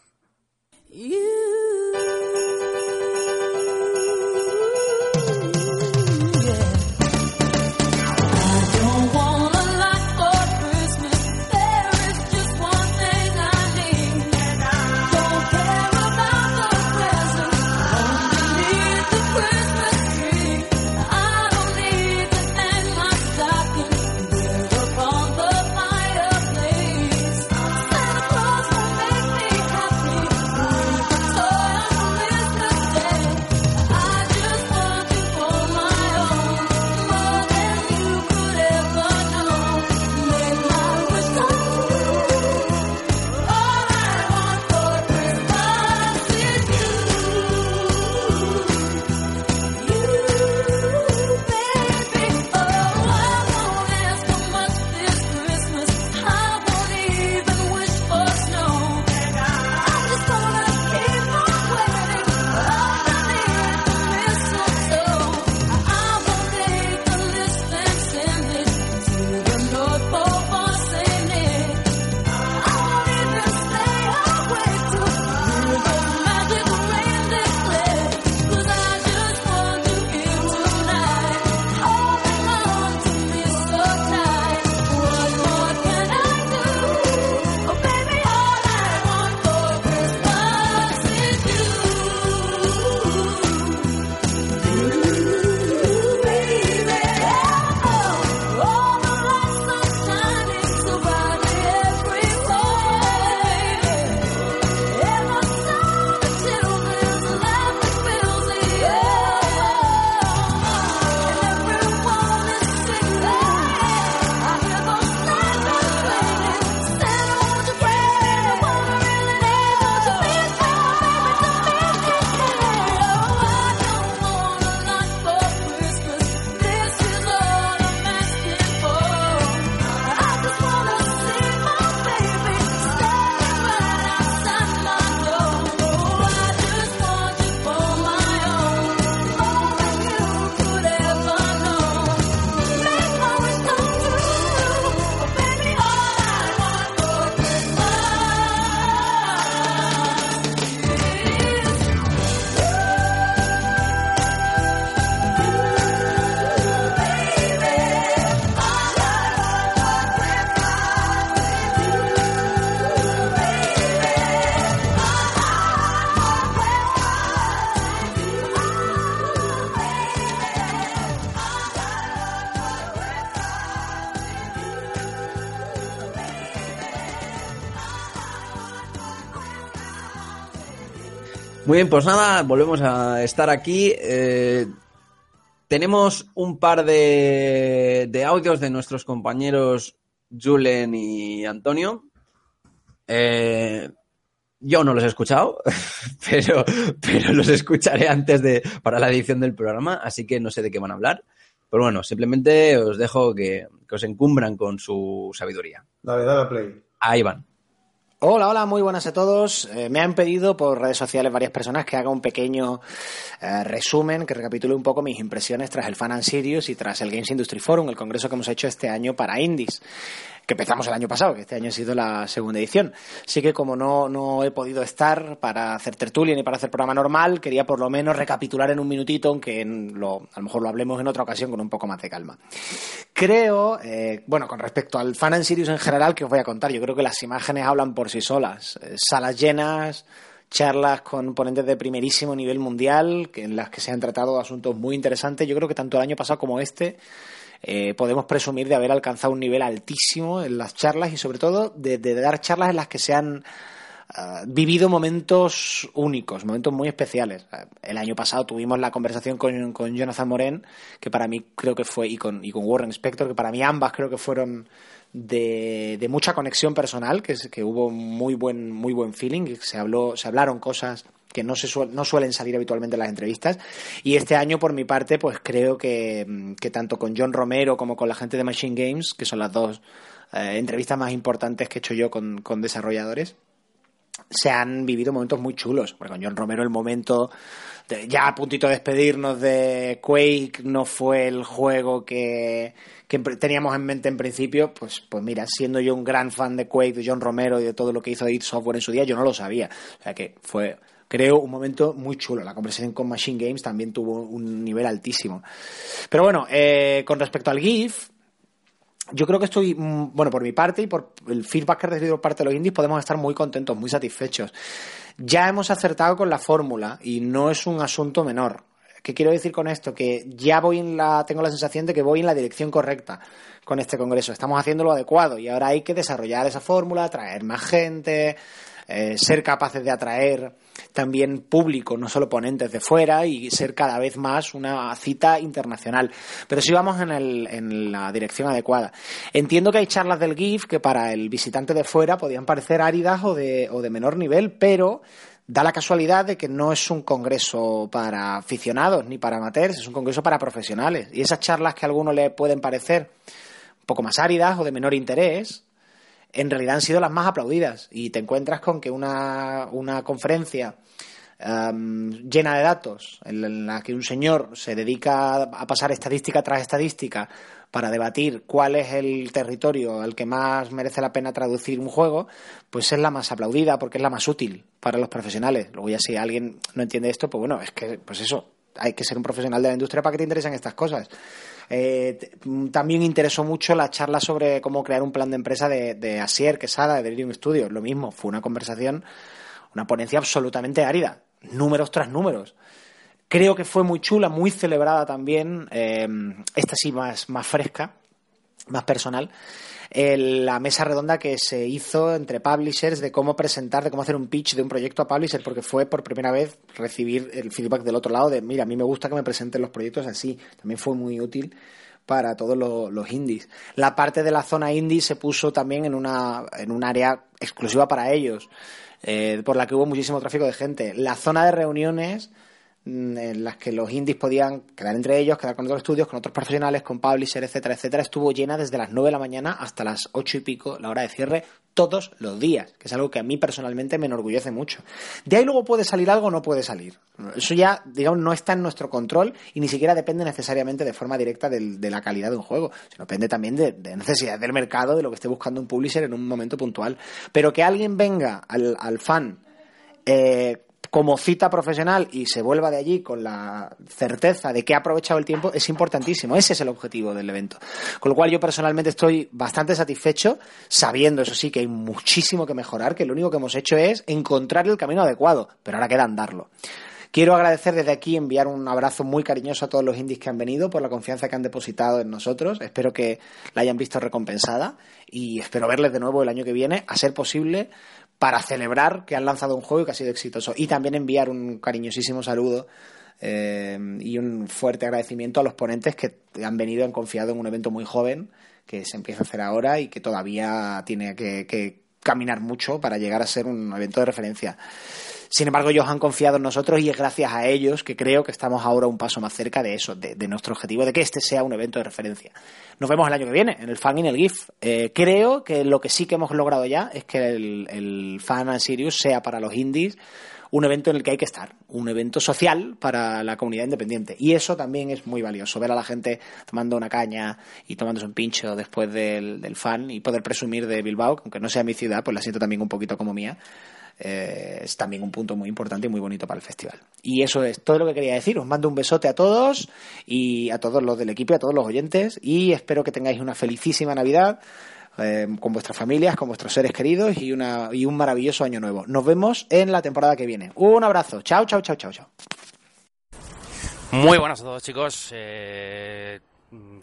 Bien, pues nada, volvemos a estar aquí. Eh, tenemos un par de, de audios de nuestros compañeros Julen y Antonio. Eh, yo no los he escuchado, pero, pero los escucharé antes de para la edición del programa, así que no sé de qué van a hablar. Pero bueno, simplemente os dejo que, que os encumbran con su sabiduría. Dale, dale a play. Ahí van. Hola, hola, muy buenas a todos. Eh, me han pedido por redes sociales varias personas que haga un pequeño eh, resumen, que recapitule un poco mis impresiones tras el Fan and Sirius y tras el Games Industry Forum, el congreso que hemos hecho este año para indies, que empezamos el año pasado, que este año ha sido la segunda edición. Así que como no, no he podido estar para hacer tertulia ni para hacer programa normal, quería por lo menos recapitular en un minutito, aunque en lo, a lo mejor lo hablemos en otra ocasión con un poco más de calma. Creo, eh, bueno, con respecto al Fan and Sirius en general, que os voy a contar, yo creo que las imágenes hablan por sí solas. Eh, salas llenas, charlas con ponentes de primerísimo nivel mundial, en las que se han tratado asuntos muy interesantes. Yo creo que tanto el año pasado como este eh, podemos presumir de haber alcanzado un nivel altísimo en las charlas y sobre todo de, dar charlas en las que se han ah, vivido momentos únicos, momentos muy especiales. Ah, El año pasado tuvimos la conversación con, con Jonathan Moren, que para mí creo que fue, y con, y con Warren Spector, que para mí ambas creo que fueron de, de mucha conexión personal, que, que hubo muy buen, muy buen feeling, que se habló, se hablaron cosas que no, se suel- no suelen salir habitualmente en las entrevistas. Y este año, por mi parte, pues creo que, mm, que tanto con John Romero como con la gente de Machine Games, que son las dos eh, entrevistas más importantes que he hecho yo con, con desarrolladores, se han vivido momentos muy chulos. Porque con John Romero el momento, de- ya a puntito de despedirnos de Quake, no fue el juego que, que en- teníamos en mente en principio. Pues, pues mira, siendo yo un gran fan de Quake, de John Romero y de todo lo que hizo id Software en su día, yo no lo sabía. O sea que fue, creo, un momento muy chulo. La conversación con Machine Games también tuvo un nivel altísimo. Pero bueno, eh, con respecto al GIF, yo creo que estoy, mm, bueno, por mi parte y por el feedback que he recibido por parte de los indies, podemos estar muy contentos, muy satisfechos. Ya hemos acertado con la fórmula y no es un asunto menor. ¿Qué quiero decir con esto? Que ya voy en la, tengo la sensación de que voy en la dirección correcta con este congreso. Estamos haciendo lo adecuado y ahora hay que desarrollar esa fórmula, traer más gente, eh, ser capaces de atraer también público, no solo ponentes de fuera, y ser cada vez más una cita internacional. Pero sí vamos en, el- en la dirección adecuada. Entiendo que hay charlas del GIF que para el visitante de fuera podían parecer áridas o de, o de menor nivel, pero da la casualidad de que no es un congreso para aficionados ni para amateurs, es un congreso para profesionales. Y esas charlas que a algunos le pueden parecer un poco más áridas o de menor interés, en realidad han sido las más aplaudidas. Y te encuentras con que una, una conferencia em, llena de datos, en la que un señor se dedica a pasar estadística tras estadística para debatir cuál es el territorio al que más merece la pena traducir un juego, pues es la más aplaudida porque es la más útil para los profesionales. Luego ya si alguien no entiende esto, pues bueno, es que, pues eso, hay que ser un profesional de la industria para que te interesen estas cosas. Eh, mm, también interesó mucho la charla sobre cómo crear un plan de empresa de, de Asier Quesada, de Delirium Studios. Lo mismo, fue una conversación, una ponencia absolutamente árida, números tras números. Creo que fue muy chula, muy celebrada también, eh, esta sí más, más fresca, más personal, el- la mesa redonda que se hizo entre publishers de cómo presentar, de cómo hacer un pitch de un proyecto a publisher, porque fue por primera vez recibir el feedback del otro lado de, mira, a mí me gusta que me presenten los proyectos así. También fue muy útil para todos lo- los indies. La parte de la zona indie se puso también en una en un área exclusiva para ellos, eh, por la que hubo muchísimo tráfico de gente. La zona de reuniones en las que los indies podían quedar entre ellos, quedar con otros estudios, con otros profesionales, con publishers, etcétera, etcétera, estuvo llena desde las 9 de la mañana hasta las 8 y pico, la hora de cierre, todos los días, que es algo que a mí personalmente me enorgullece mucho. De ahí luego puede salir algo o no puede salir. Eso ya, digamos, no está en nuestro control y ni siquiera depende necesariamente de forma directa de la calidad de un juego, sino depende también de, de necesidades del mercado, de lo que esté buscando un publisher en un momento puntual. Pero que alguien venga al, al fan eh, como cita profesional y se vuelva de allí con la certeza de que ha aprovechado el tiempo es importantísimo. Ese es el objetivo del evento. Con lo cual yo personalmente estoy bastante satisfecho, sabiendo, eso sí, que hay muchísimo que mejorar, que lo único que hemos hecho es encontrar el camino adecuado, pero ahora queda andarlo. Quiero agradecer desde aquí, enviar un abrazo muy cariñoso a todos los indies que han venido por la confianza que han depositado en nosotros. Espero que la hayan visto recompensada y espero verles de nuevo el año que viene, a ser posible, para celebrar que han lanzado un juego y que ha sido exitoso. Y también enviar un cariñosísimo saludo eh, y un fuerte agradecimiento a los ponentes que han venido han confiado en un evento muy joven que se empieza a hacer ahora y que todavía tiene que, que caminar mucho para llegar a ser un evento de referencia. Sin embargo, ellos han confiado en nosotros y es gracias a ellos que creo que estamos ahora un paso más cerca de eso, de, nuestro objetivo, de que este sea un evento de referencia. Nos vemos el año que viene en el Fan in el GIF. Eh, creo que lo que sí que hemos logrado ya es que el, Fan and Sirius sea para los indies un evento en el que hay que estar, un evento social para la comunidad independiente. Y eso también es muy valioso, ver a la gente tomando una caña y tomándose un pincho después del, del fan y poder presumir de Bilbao, que aunque no sea mi ciudad, pues la siento también un poquito como mía. Eh, es también un punto muy importante y muy bonito para el festival. Y eso es todo lo que quería decir. Os mando un besote a todos y a todos los del equipo a todos los oyentes y espero que tengáis una felicísima Navidad eh, con vuestras familias, con vuestros seres queridos y, una, y un maravilloso año nuevo. Nos vemos en la temporada que viene. Un abrazo. Chao, chao, chao, chao, chao. Muy buenas a todos chicos. Eh,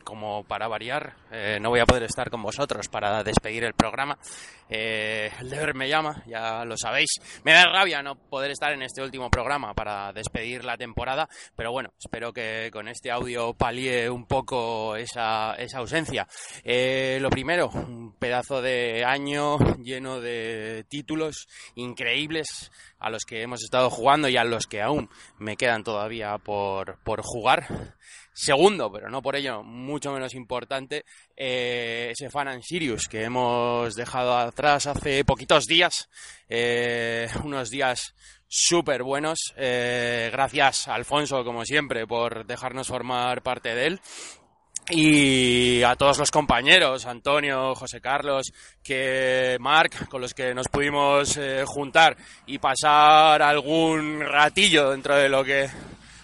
como para variar, eh, no voy a poder estar con vosotros para despedir el programa. Eh, el deber me llama, ya lo sabéis. Me da rabia no poder estar en este último programa para despedir la temporada, pero bueno, espero que con este audio palíe un poco esa, esa ausencia. Eh, lo primero, un pedazo de año lleno de títulos increíbles a los que hemos estado jugando y a los que aún me quedan todavía por jugar. Segundo, pero no por ello mucho menos importante, eh, ese Fan and Sirius que hemos dejado atrás hace poquitos días, eh, unos días súper buenos. Eh, gracias, Alfonso, como siempre, por dejarnos formar parte de él. Y a todos los compañeros, Antonio, José Carlos, que Marc, con los que nos pudimos eh, juntar y pasar algún ratillo dentro de lo que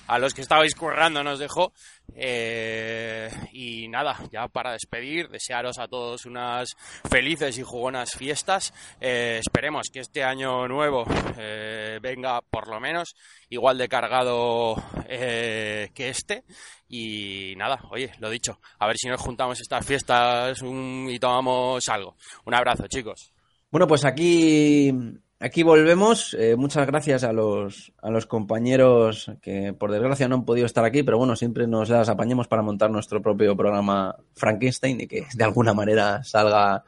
a los que estabais currando nos dejó. Eh, y nada, ya para despedir, desearos a todos unas felices y jugonas fiestas. Eh, esperemos que este año nuevo eh, venga por lo menos igual de cargado que este. Y nada, oye, lo dicho, a ver si nos juntamos estas fiestas y tomamos algo. Un abrazo, chicos. Bueno, pues aquí, aquí volvemos. Eh, muchas gracias a los, a los compañeros que por desgracia no han podido estar aquí, pero bueno, siempre nos las apañemos para montar nuestro propio programa Frankenstein y que de alguna manera salga,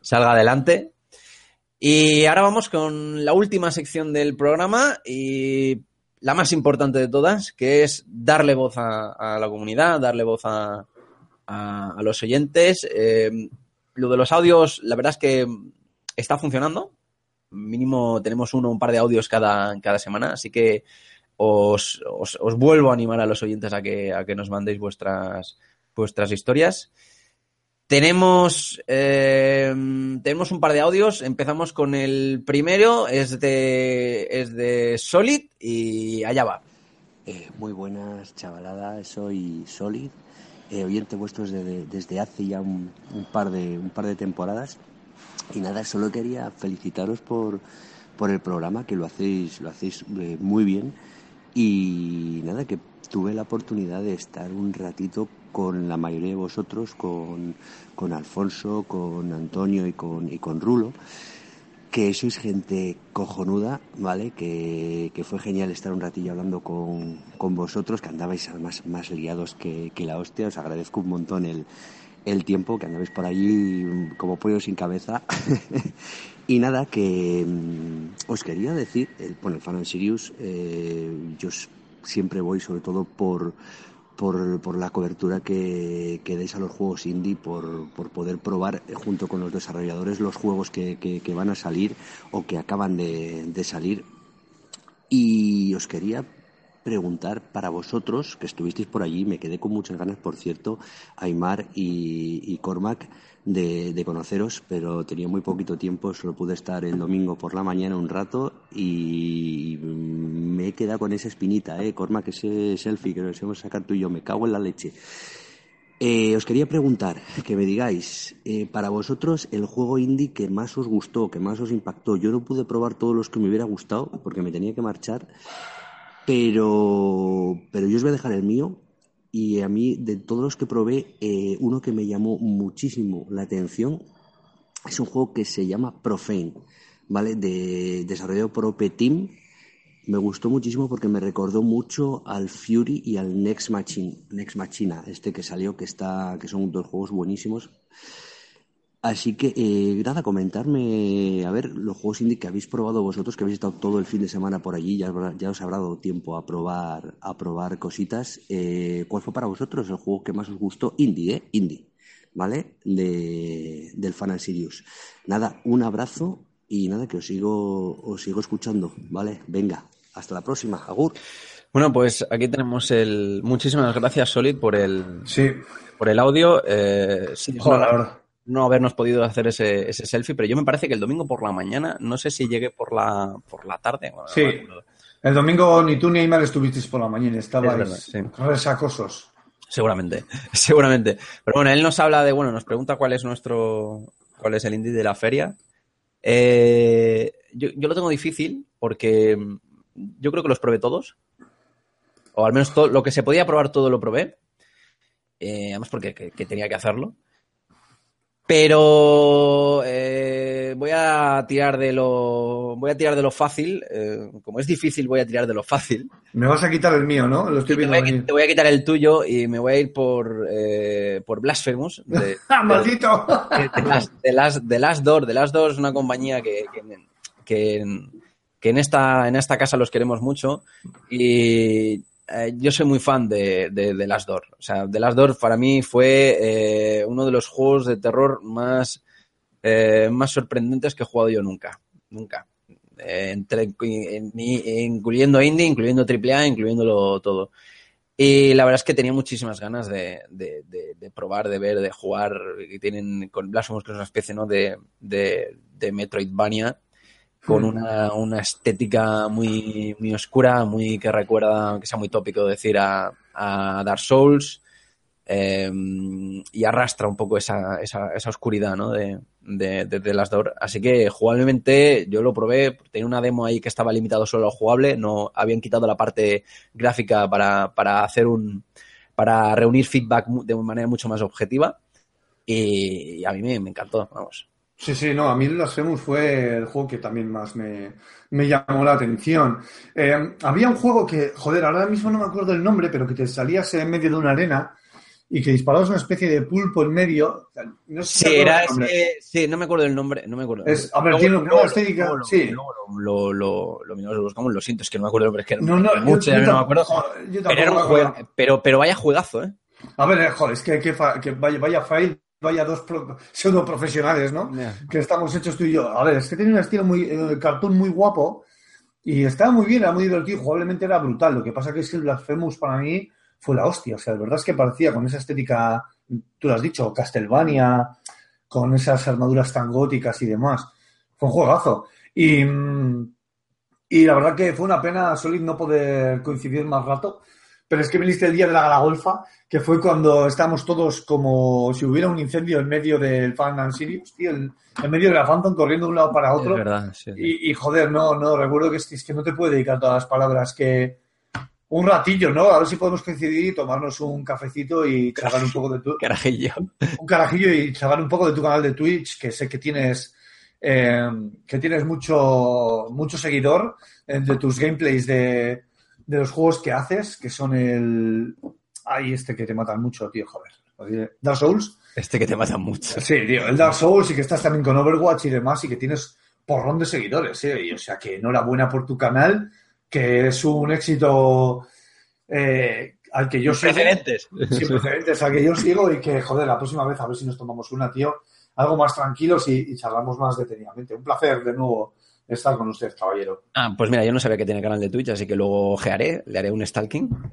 salga adelante. Y ahora vamos con la última sección del programa y la más importante de todas, que es darle voz a, la comunidad, darle voz a, a- a los oyentes. Eh, lo de los audios, la verdad es que está funcionando. Mínimo tenemos uno, un par de audios cada, cada semana, así que os, os- vuelvo a animar a los oyentes a que, a que nos mandéis vuestras, vuestras historias. Tenemos, eh, tenemos un par de audios. Empezamos con el primero, es de, es de Solid y allá va. Eh, muy buenas, chavalada. Soy Solid, eh, oyente vuestro desde, desde hace ya un, un par de, un par de temporadas. Y nada, solo quería felicitaros por, por el programa, que lo hacéis, lo hacéis eh, muy bien. Y nada, que tuve la oportunidad de estar un ratito con la mayoría de vosotros, con, con Alfonso, con Antonio y con, y con Rulo que sois gente cojonuda, ¿vale? Que, que fue genial estar un ratillo hablando con, con vosotros, que andabais además más liados que, que la hostia. Os agradezco un montón el, el tiempo que andabais por allí como pollo sin cabeza. y nada, que mm, os quería decir, el, bueno, el Fan Sirius, eh, yo siempre voy sobre todo por, por, por la cobertura que, que deis a los juegos indie, por, por poder probar eh, junto con los desarrolladores los juegos que, que- que van a salir o que acaban de, de salir. Y os quería preguntar para vosotros, que estuvisteis por allí, me quedé con muchas ganas, por cierto, Aymar y, Cormac, de, conoceros, pero tenía muy poquito tiempo, solo pude estar el domingo por la mañana un rato y me he quedado con esa espinita, ¿eh? Cormac, ese selfie que nos íbamos a sacar tú y yo, me cago en la leche. Eh, os quería preguntar, que me digáis, eh, para vosotros el juego indie que más os gustó, que más os impactó, yo no pude probar todos los que me hubiera gustado porque me tenía que marchar, pero, pero yo os voy a dejar el mío y a mí de todos los que probé, eh, uno que me llamó muchísimo la atención es un juego que se llama Profane, ¿vale? De desarrollo por OP Team. Me gustó muchísimo porque me recordó mucho al Fury y al Next Machine, Next Machina, este que salió, que está, que son dos juegos buenísimos. Así que, eh, nada, comentarme, a ver, los juegos indie que habéis probado vosotros, que habéis estado todo el fin de semana por allí, ya, os habrá dado tiempo a probar, a probar cositas. Eh, ¿Cuál fue para vosotros el juego que más os gustó? Indie, ¿eh? Indie, ¿vale? De, del Final Sirius. Nada, un abrazo y nada, que os sigo, os sigo escuchando, ¿vale? Venga, hasta la próxima, Agur. Bueno, pues aquí tenemos el. Muchísimas gracias, Solid, por el, Sí, por el audio. Eh, sí, es joder, una- la verdad. No habernos podido hacer ese, ese selfie, pero yo me parece que el domingo por la mañana, no sé si llegué por la, por la tarde. bueno, Sí. no. El domingo ni tú ni Aymar estuvisteis por la mañana, Es estabais sí. resacosos. Seguramente, seguramente. Pero bueno, él nos habla de, bueno, nos pregunta cuál es nuestro, cuál es el indie de la feria. Eh, yo, yo lo tengo difícil porque mm, yo creo que los probé todos. O al menos todo, lo que se podía probar todo lo probé. Eh, además porque que- que tenía que hacerlo. Pero eh, voy a tirar de lo voy a tirar de lo fácil. eh, como es difícil, voy a tirar de lo fácil. Me vas a quitar el mío, ¿no? Lo estoy te, viendo voy a, te voy a quitar el tuyo y me voy a ir por, eh, por Blasphemous. De, ¡Ah, maldito! de, de Last, de, Door. De Last Door es una compañía que, que, que, que en, esta, en esta casa los queremos mucho y eh, yo soy muy fan de, de, de Last Door. O sea, The Last Door para mí fue eh, uno de los juegos de terror más, eh, más sorprendentes que he jugado yo nunca. Nunca. Entre, en- incluyendo indie, incluyendo AAA, incluyéndolo todo. Y la verdad es que tenía muchísimas ganas de, de- probar, de ver, de jugar. Y tienen con Blasphemous, que es una especie ¿no? de, de Metroidvania, con una, una estética muy, muy oscura, muy que recuerda, aunque sea muy tópico decir, a, a Dark Souls. eh, y arrastra un poco esa, esa, esa oscuridad ¿no? de, de, de The Last Door. Así que jugablemente yo lo probé, tenía una demo ahí que estaba limitado solo a lo jugable, no habían quitado la parte gráfica para, para hacer un para reunir feedback de manera mucho más objetiva y, y a mí me, me encantó, vamos. Sí, sí, no, a mí Blasphemous fue el juego que también más me, me llamó la atención. Eh, había un juego que, joder, ahora mismo no me acuerdo el nombre, pero que te salías en medio de una arena y que disparabas una especie de pulpo en medio. No sé si Sí, era ese, sí, no me acuerdo el nombre, no me acuerdo. Es- a ver, Luego- tiene una luego- estética, luego sí. lo, lo, lo, buscamos, lo siento, es que no me acuerdo nombre, es que No, no, yo- mucho, yo no me acuerdo. joder, yo Pero, era un juego- pero, pero vaya juegazo, ¿eh? A ver, eh, joder, es que, que, que vaya, vaya fail, vaya dos pro- pseudo profesionales, ¿no? Que estamos hechos tú y yo. A ver, es que tiene un estilo muy, eh, cartoon muy guapo y estaba muy bien, era muy divertido, jugablemente era brutal. Lo que pasa que es que el Blasphemous para mí fue la hostia. O sea, de verdad es que parecía con esa estética, tú lo has dicho, Castlevania, con esas armaduras tan góticas y demás. Fue un juegazo. Y, mm, y la verdad que fue una pena, Solid, no poder coincidir más rato. Pero es que viniste el día de la Galagolfa, que fue cuando estábamos todos como si hubiera un incendio en medio del Fan and Sirius, tío, en, en medio de la Phantom corriendo de un lado para otro. Es verdad, sí. Y, y, joder, no, no, recuerdo que es, que es que no te puedo dedicar todas las palabras, que un ratillo, ¿no? A ver si podemos coincidir y tomarnos un cafecito y charlar un poco de tu, Carajillo. un carajillo y charlar un poco de tu canal de Twitch, que sé que tienes eh, que tienes mucho mucho seguidor eh, de tus gameplays de, de los juegos que haces, que son el ay este que te matan mucho, tío, joder. Dark Souls. Este que te mata mucho. Sí, tío, el Dark Souls y que estás también con Overwatch y demás y que tienes porrón de seguidores, ¿eh? Y, o sea que enhorabuena por tu canal, que es un éxito eh, al que yo sigo. Precedentes. Sin precedentes, al que yo sigo y que, joder, la próxima vez a ver si nos tomamos una, tío, algo más tranquilos y, y charlamos más detenidamente. Un placer de nuevo estar con usted, caballero. Ah, pues mira, yo no sabía que tiene canal de Twitch, así que luego ojearé, le haré un stalking.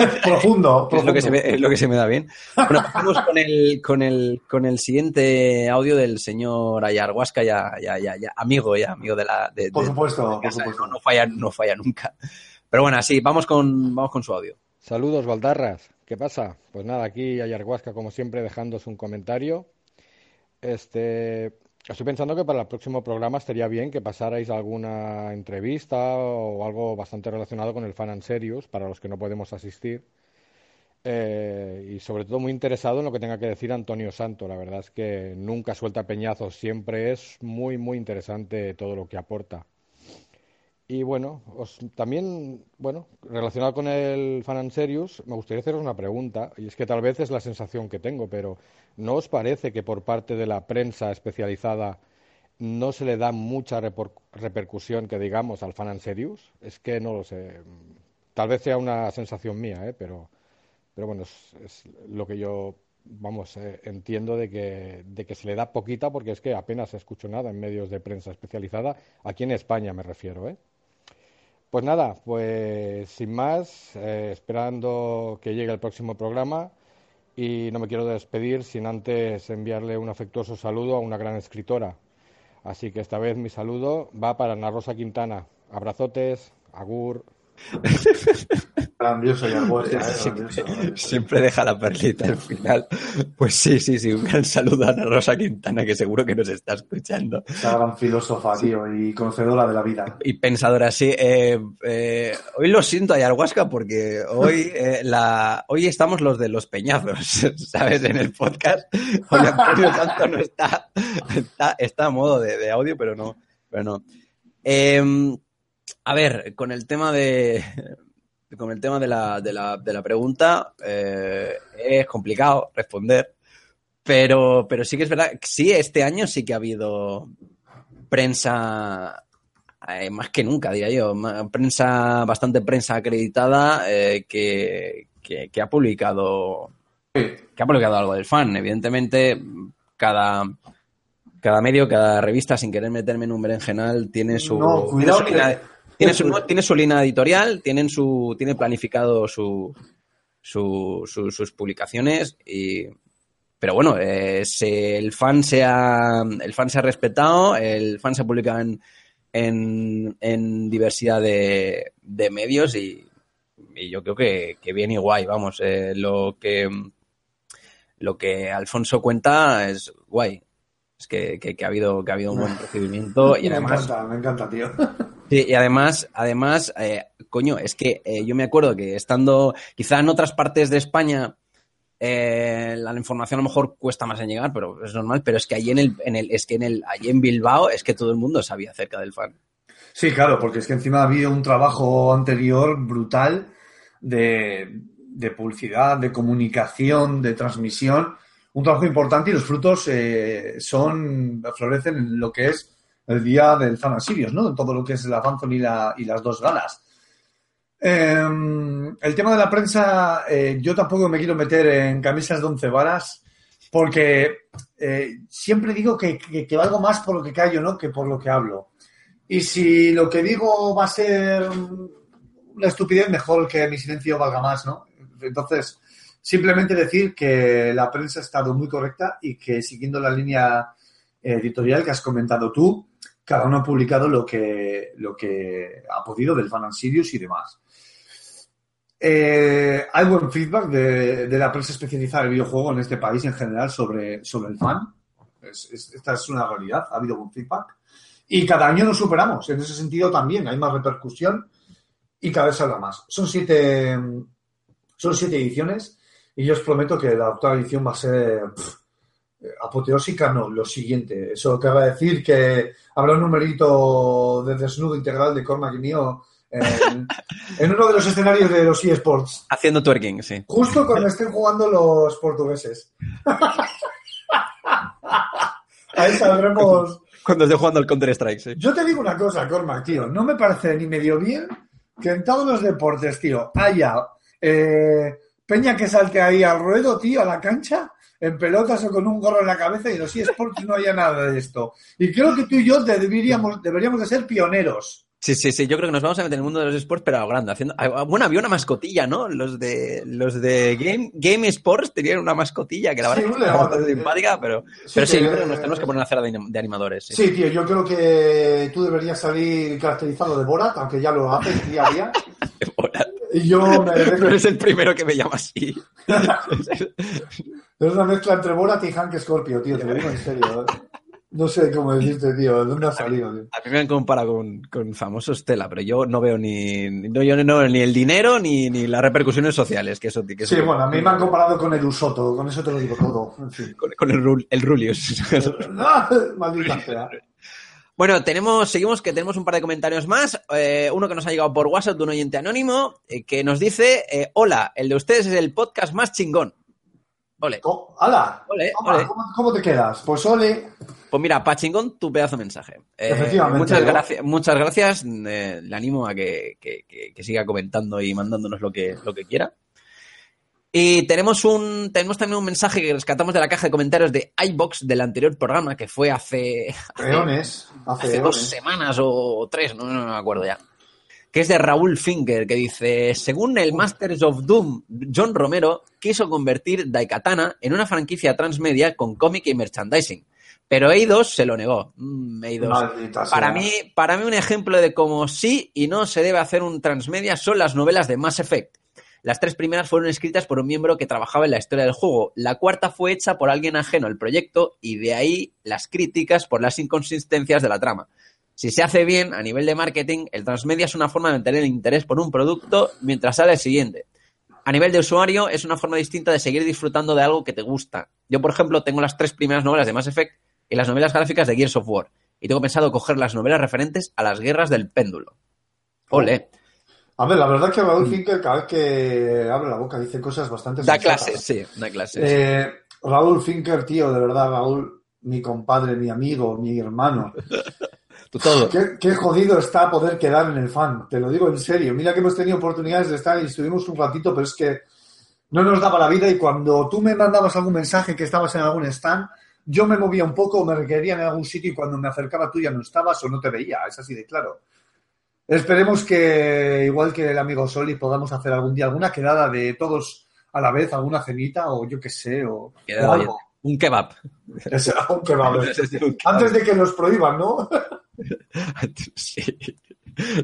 profundo, Es lo, que profundo. se me, es lo que se me da bien. Bueno, vamos con el, con el, con el siguiente audio del señor Ayarhuasca, ya, ya, ya, ya, amigo, ya, amigo de la. De, Por supuesto, de por casa, supuesto. No, no falla, no falla nunca. Pero bueno, sí, vamos con, vamos con su audio. Saludos, Baldarras. ¿Qué pasa? Pues nada, aquí Ayarhuasca, como siempre, dejándos un comentario. Este, estoy pensando que para el próximo programa estaría bien que pasarais alguna entrevista o algo bastante relacionado con el Fan and Serious, para los que no podemos asistir. eh, y sobre todo muy interesado en lo que tenga que decir Antonio Santo. La verdad es que nunca suelta peñazos, siempre es muy, muy interesante todo lo que aporta. Y bueno, os- también, bueno, relacionado con el Fan Serious, me gustaría haceros una pregunta, y es que tal vez es la sensación que tengo, pero ¿no os parece que por parte de la prensa especializada no se le da mucha repercusión, que digamos, al Fan Serious? Es que no lo sé. Tal vez sea una sensación mía, ¿eh? pero, pero bueno, es, es lo que yo, vamos, eh, entiendo de que, de que se le da poquita, porque es que apenas escucho nada en medios de prensa especializada, aquí en España me refiero, ¿eh? Pues nada, pues sin más, eh, esperando que llegue el próximo programa y no me quiero despedir sin antes enviarle un afectuoso saludo a una gran escritora. Así que esta vez mi saludo va para Ana Rosa Quintana. Abrazotes, agur. Grandioso ¿eh? Siempre, Grandioso. siempre deja la perlita al final. Pues sí, sí, sí, un gran saludo a Ana Rosa Quintana, que seguro que nos está escuchando. Esa gran filósofa, tío, y conocedora de la vida. Y pensadora, sí. eh, eh, hoy lo siento, Ayahuasca, porque hoy, eh, la, hoy estamos los de los peñazos, ¿sabes? En el podcast. Hoy Antonio Santo no está, está, está a modo de, de audio, pero no. Pero no. Eh, a ver, con el tema de. Con el tema de la, de la, de la pregunta, eh, es complicado responder. Pero, pero sí que es verdad, sí, este año sí que ha habido prensa eh, más que nunca, diría yo, prensa, bastante prensa acreditada eh, que, que, que ha publicado que ha publicado algo del fan. Evidentemente, cada, cada medio, cada revista, sin querer meterme en un berenjenal, tiene su, No, cuidado su que- tiene su, tiene su línea editorial, tienen su, tiene planificado su, su- su- sus publicaciones y pero bueno, eh, se- el fan se ha, el fan se ha respetado, el fan se ha publicado en, en, en diversidad de, de medios y, y yo creo que, que bien y guay, vamos, eh, lo que lo que Alfonso cuenta es guay. Es que, que- que ha habido que ha habido un buen recibimiento y me además encanta, me encanta, tío. Sí, y además, además, eh, coño, es que eh, yo me acuerdo que estando quizá en otras partes de España eh, la información a lo mejor cuesta más en llegar, pero es normal, pero es que allí en el, en el, es que en el, allí en Bilbao es que todo el mundo sabía acerca del fan. Sí, claro, porque es que encima ha habido un trabajo anterior brutal de, de publicidad, de comunicación, de transmisión, un trabajo importante y los frutos eh, son florecen en lo que es el día del Sirius, ¿no? En todo lo que es la Fanzone y, la, y las dos galas. Eh, el tema de la prensa, eh, yo tampoco me quiero meter en camisas de once varas, porque eh, siempre digo que, que, valgo más por lo que callo, ¿no? Que por lo que hablo. Y si lo que digo va a ser una estupidez, mejor que mi silencio valga más, ¿no? Entonces, simplemente decir que la prensa ha estado muy correcta y que siguiendo la línea editorial que has comentado tú, cada uno ha publicado lo que, lo que ha podido del Fan Sirius y demás. Eh, hay buen feedback de, de, la prensa especializada del videojuego en este país en general sobre, sobre el fan. Es, es, esta es una realidad, ha habido buen feedback. Y cada año nos superamos, en ese sentido también hay más repercusión y cada vez se habla más. Son siete, son siete ediciones y yo os prometo que la octava edición va a ser apoteósica, no, lo siguiente. Eso que va a decir que habrá un numerito de desnudo integral de Cormac y mío en, en, uno de los escenarios de los eSports. Haciendo twerking, sí. Justo cuando estén jugando los portugueses. Ahí saldremos. Cuando esté jugando el Counter-Strike, sí. Yo te digo una cosa, Cormac, tío. No me parece ni medio bien que en todos los deportes, tío, haya eh, Peña que salte ahí al ruedo, tío, a la cancha, en pelotas o con un gorro en la cabeza y en los eSports no haya nada de esto. Y creo que tú y yo deberíamos, deberíamos de ser pioneros. Sí, sí, sí, yo creo que nos vamos a meter en el mundo de los sports, pero a grande, haciendo... Bueno, había una mascotilla, ¿no? Los de los de Game, Game Sports tenían una mascotilla que la verdad sí, es bastante simpática, pero sí, pero sí que, yo creo que nos tenemos que poner a hacer de animadores. Sí. sí. tío, yo creo que tú deberías salir caracterizado de Borat, aunque ya lo haces día a día. de Borat. Y yo me... No eres el primero que me llama así. es una mezcla entre Borat y Hank Scorpio, tío, te lo digo en serio. ¿eh? No sé cómo decirte, tío. ¿De dónde ha salido, tío? A mí me han comparado con, con famosos tela, pero yo no veo ni, no, yo no veo ni el dinero ni, ni las repercusiones sociales, que eso que Sí, eso- bueno, a mí me han comparado con el Usoto, con eso te lo digo todo. En fin. con, con el, el Rulius. ¡Ah! Maldita sea. Bueno, tenemos, seguimos que tenemos un par de comentarios más. Eh, uno que nos ha llegado por WhatsApp de un oyente anónimo eh, que nos dice: eh, Hola, el de ustedes es el podcast más chingón. Ole. Oh, ¡Hala! Ole, ole. ¿Cómo, cómo te quedas? Pues ole. Pues mira, pa' chingón tu pedazo de mensaje. Eh, Efectivamente, Muchas, ¿no? gracias, muchas gracias. eh, le animo a que, que- que- que siga comentando y mandándonos lo que, lo que quiera. Y tenemos un tenemos también un mensaje que rescatamos de la caja de comentarios de iBox del anterior programa, que fue hace, Eones. Hace, hace dos semanas o tres, no, no me acuerdo ya. Que es de Raúl Finger, que dice: Según el Masters of Doom, John Romero quiso convertir Daikatana en una franquicia transmedia con cómic y merchandising. Pero Eidos se lo negó. Mm, Eidos. Para mí, para mí, un ejemplo de cómo sí y no se debe hacer un transmedia son las novelas de Mass Effect. Las tres primeras fueron escritas por un miembro que trabajaba en la historia del juego. La cuarta fue hecha por alguien ajeno al proyecto y de ahí las críticas por las inconsistencias de la trama. Si se hace bien a nivel de marketing, el transmedia es una forma de mantener el interés por un producto mientras sale el siguiente. A nivel de usuario, es una forma distinta de seguir disfrutando de algo que te gusta. Yo, por ejemplo, tengo las tres primeras novelas de Mass Effect y las novelas gráficas de Gears of War. Y tengo pensado coger las novelas referentes a las guerras del péndulo. Ole. A ver, la verdad que Raúl Finker cada vez que abre la boca dice cosas bastante Da sensatas. clases, sí, da clases. Eh, Raúl Finker, tío, de verdad, Raúl, mi compadre, mi amigo, mi hermano. Tú todo. Qué, qué jodido está poder quedar en el fan, te lo digo en serio. Mira que hemos tenido oportunidades de estar y estuvimos un ratito, pero es que no nos daba la vida y cuando tú me mandabas algún mensaje que estabas en algún stand, yo me movía un poco, me requerían en algún sitio y cuando me acercaba tú ya no estabas o no te veía, es así de claro. Esperemos que, igual que el amigo Soli, podamos hacer algún día alguna quedada de todos a la vez, alguna cenita o yo qué sé, o, algo. Un kebab. Un kebab. Antes de que los prohíban, ¿no? Sí.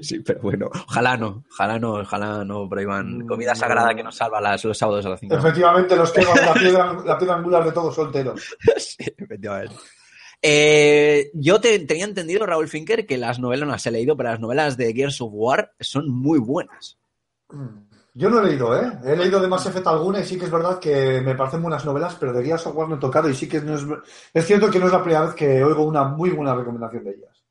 Sí, pero bueno, ojalá no, ojalá no, ojalá no prohíban comida sagrada que nos salva las, los sábados a las 5. Efectivamente, los kebabs, la piedra, la piedra angular de todos solteros. Sí, efectivamente. Eh, yo te, tenía entendido, Raúl Finker, que las novelas, no las he leído, pero las novelas de Gears of War son muy buenas. Yo no he leído, ¿eh? He leído de Mass Effect alguna y sí que es verdad que me parecen buenas novelas, pero de Gears of War no he tocado y sí que no es... Es cierto que no es la primera vez que oigo una muy buena recomendación de ellas.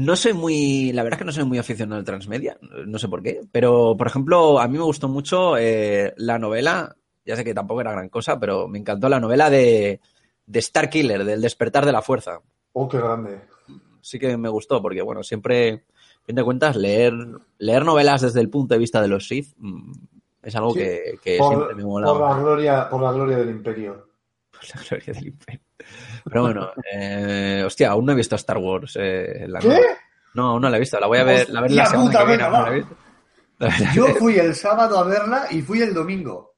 No soy muy, la verdad es que no soy muy aficionado al transmedia, no sé por qué, pero por ejemplo, a mí me gustó mucho eh, la novela, ya sé que tampoco era gran cosa, pero me encantó la novela de, de Star Killer, del despertar de la fuerza. Oh, qué grande. Sí que me gustó, porque bueno, siempre, fin de cuentas, leer, leer novelas desde el punto de vista de los Sith mm, es algo Sí, que, que por, siempre me mola. por la gloria, por la gloria del imperio. la gloria del imperio. Pero bueno, eh, hostia, aún no he visto Star Wars. eh, la ¿Qué? nueva. No, aún no la he visto. La voy a ver, la, ver la semana puta, que viene. venga, aún no la he. Yo fui el sábado a verla y fui el domingo.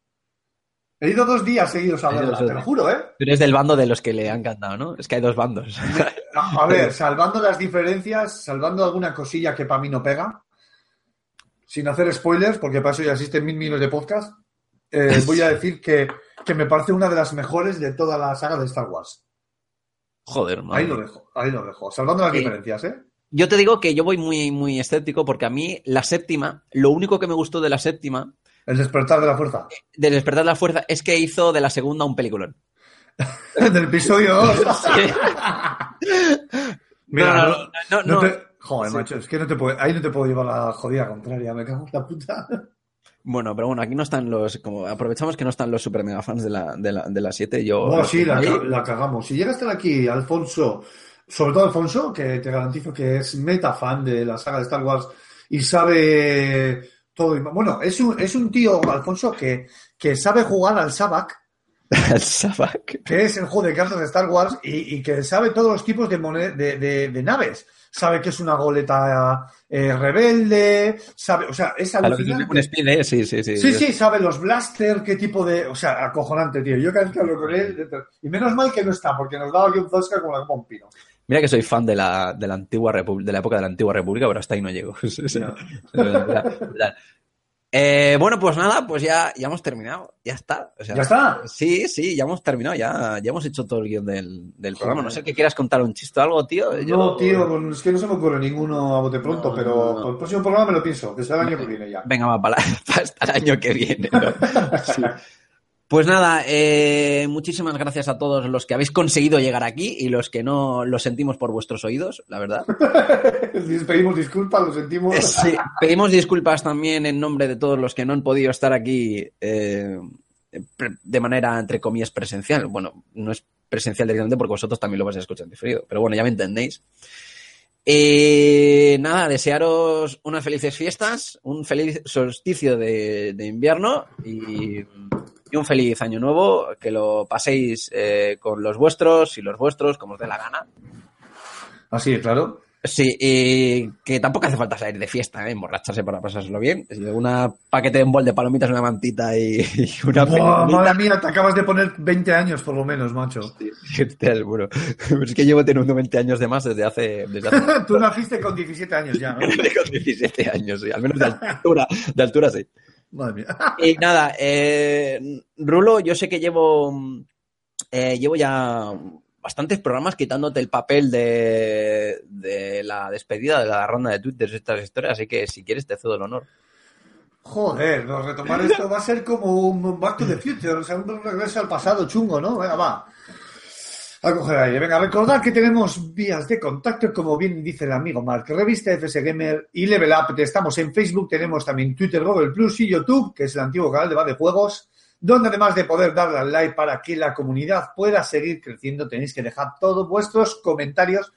He ido dos días seguidos a verla, te lo juro, ¿eh? Tú eres del bando de los que le han cantado, ¿no? Es que hay dos bandos. A a ver, salvando las diferencias, salvando alguna cosilla que para mí no pega, sin hacer spoilers, porque para eso ya existen mil millones de podcasts, eh, voy a decir que, que me parece una de las mejores de toda la saga de Star Wars. Joder, madre Ahí lo dejo, ahí lo dejo. Salvando las diferencias, ¿eh? Yo te digo que yo voy muy, muy escéptico porque a mí la séptima, lo único que me gustó de la séptima, El despertar de la fuerza. del despertar de la fuerza, es que hizo de la segunda un peliculón. Del episodio 2. Mira, No, no, no, no, no no. te- Joder, macho, es que no te puedo, ahí no te puedo llevar la jodida contraria, me cago en la puta. Bueno, pero bueno, aquí no están los. Como aprovechamos que no están los super mega fans de la, de la, de la 7. Yo. Oh, sí, la, la cagamos. Si llega a estar aquí Alfonso, sobre todo Alfonso, que te garantizo que es meta fan de la saga de Star Wars y sabe todo. Bueno, es un, es un tío, Alfonso, que, que sabe jugar al Sabak, El Sabak. que es el juego de cartas de Star Wars, y, y que sabe todos los tipos de, de, de- de naves. Sabe que es una goleta eh, rebelde, sabe, o sea, es alucinante. un speed, ¿eh? Sí, sí, sí. Sí, sí, sabe los blaster, qué tipo de. O sea, acojonante, tío. Yo cada vez que hablo con él. Y menos mal que no está, porque nos daba aquí un Zasca como la como un pino. Mira que soy fan de la, de la antigua Repu- de la época de la antigua república, pero hasta ahí no llego. Ya. Eh, bueno, pues nada, pues ya, ya hemos terminado. Ya está. O sea, ¿Ya está? Sí, sí, ya hemos terminado. Ya, ya hemos hecho todo el guion del, del programa. No sé que quieras contar un chiste o algo, tío. Yo- No, tío, es que no se me ocurre ninguno a bote pronto, No, pero no, no. para el próximo programa me lo pienso, que será el año que viene ya. Venga, va, para, para hasta el año que viene. Sí. Pues nada, eh, muchísimas gracias a todos los que habéis conseguido llegar aquí y los que no lo sentimos por vuestros oídos, la verdad. Pedimos disculpas, lo sentimos. Sí, pedimos disculpas también en nombre de todos los que no han podido estar aquí eh, de manera, entre comillas, presencial. Bueno, no es presencial directamente porque vosotros también lo vais a escuchar en diferido, pero bueno, ya me entendéis. Eh, nada, desearos unas felices fiestas, un feliz solsticio de, de invierno y, y un feliz año nuevo, que lo paséis eh, con los vuestros y los vuestros, como os dé la gana. Así es, claro. Sí, y que tampoco hace falta salir de fiesta, ¿eh? emborracharse para pasárselo bien. Una paquete de un bol de palomitas, una mantita y, y una Buah, película. madre mía, te acabas de poner 20 años por lo menos, macho. Te aseguro. Es que llevo teniendo 20 años de más desde hace... Desde hace Tú naciste con 17 años ya, ¿no? con 17 años, sí, al menos de altura, de altura sí. Madre mía. Y nada, eh, Rulo, yo sé que llevo, eh, llevo ya bastantes programas quitándote el papel de, de la despedida de la ronda de Twitter de estas historias, así que si quieres te cedo el honor. Joder, no, retomar esto va a ser como un Back to the Future, o sea, un regreso al pasado chungo, ¿no? Venga, va. A coger aire. Venga, recordad que tenemos vías de contacto, como bien dice el amigo Mark, revista FS Gamer y Level Up. Estamos en Facebook, tenemos también Twitter, Google Plus y YouTube, que es el antiguo canal de Va donde además de poder darle al like para que la comunidad pueda seguir creciendo, tenéis que dejar todos vuestros comentarios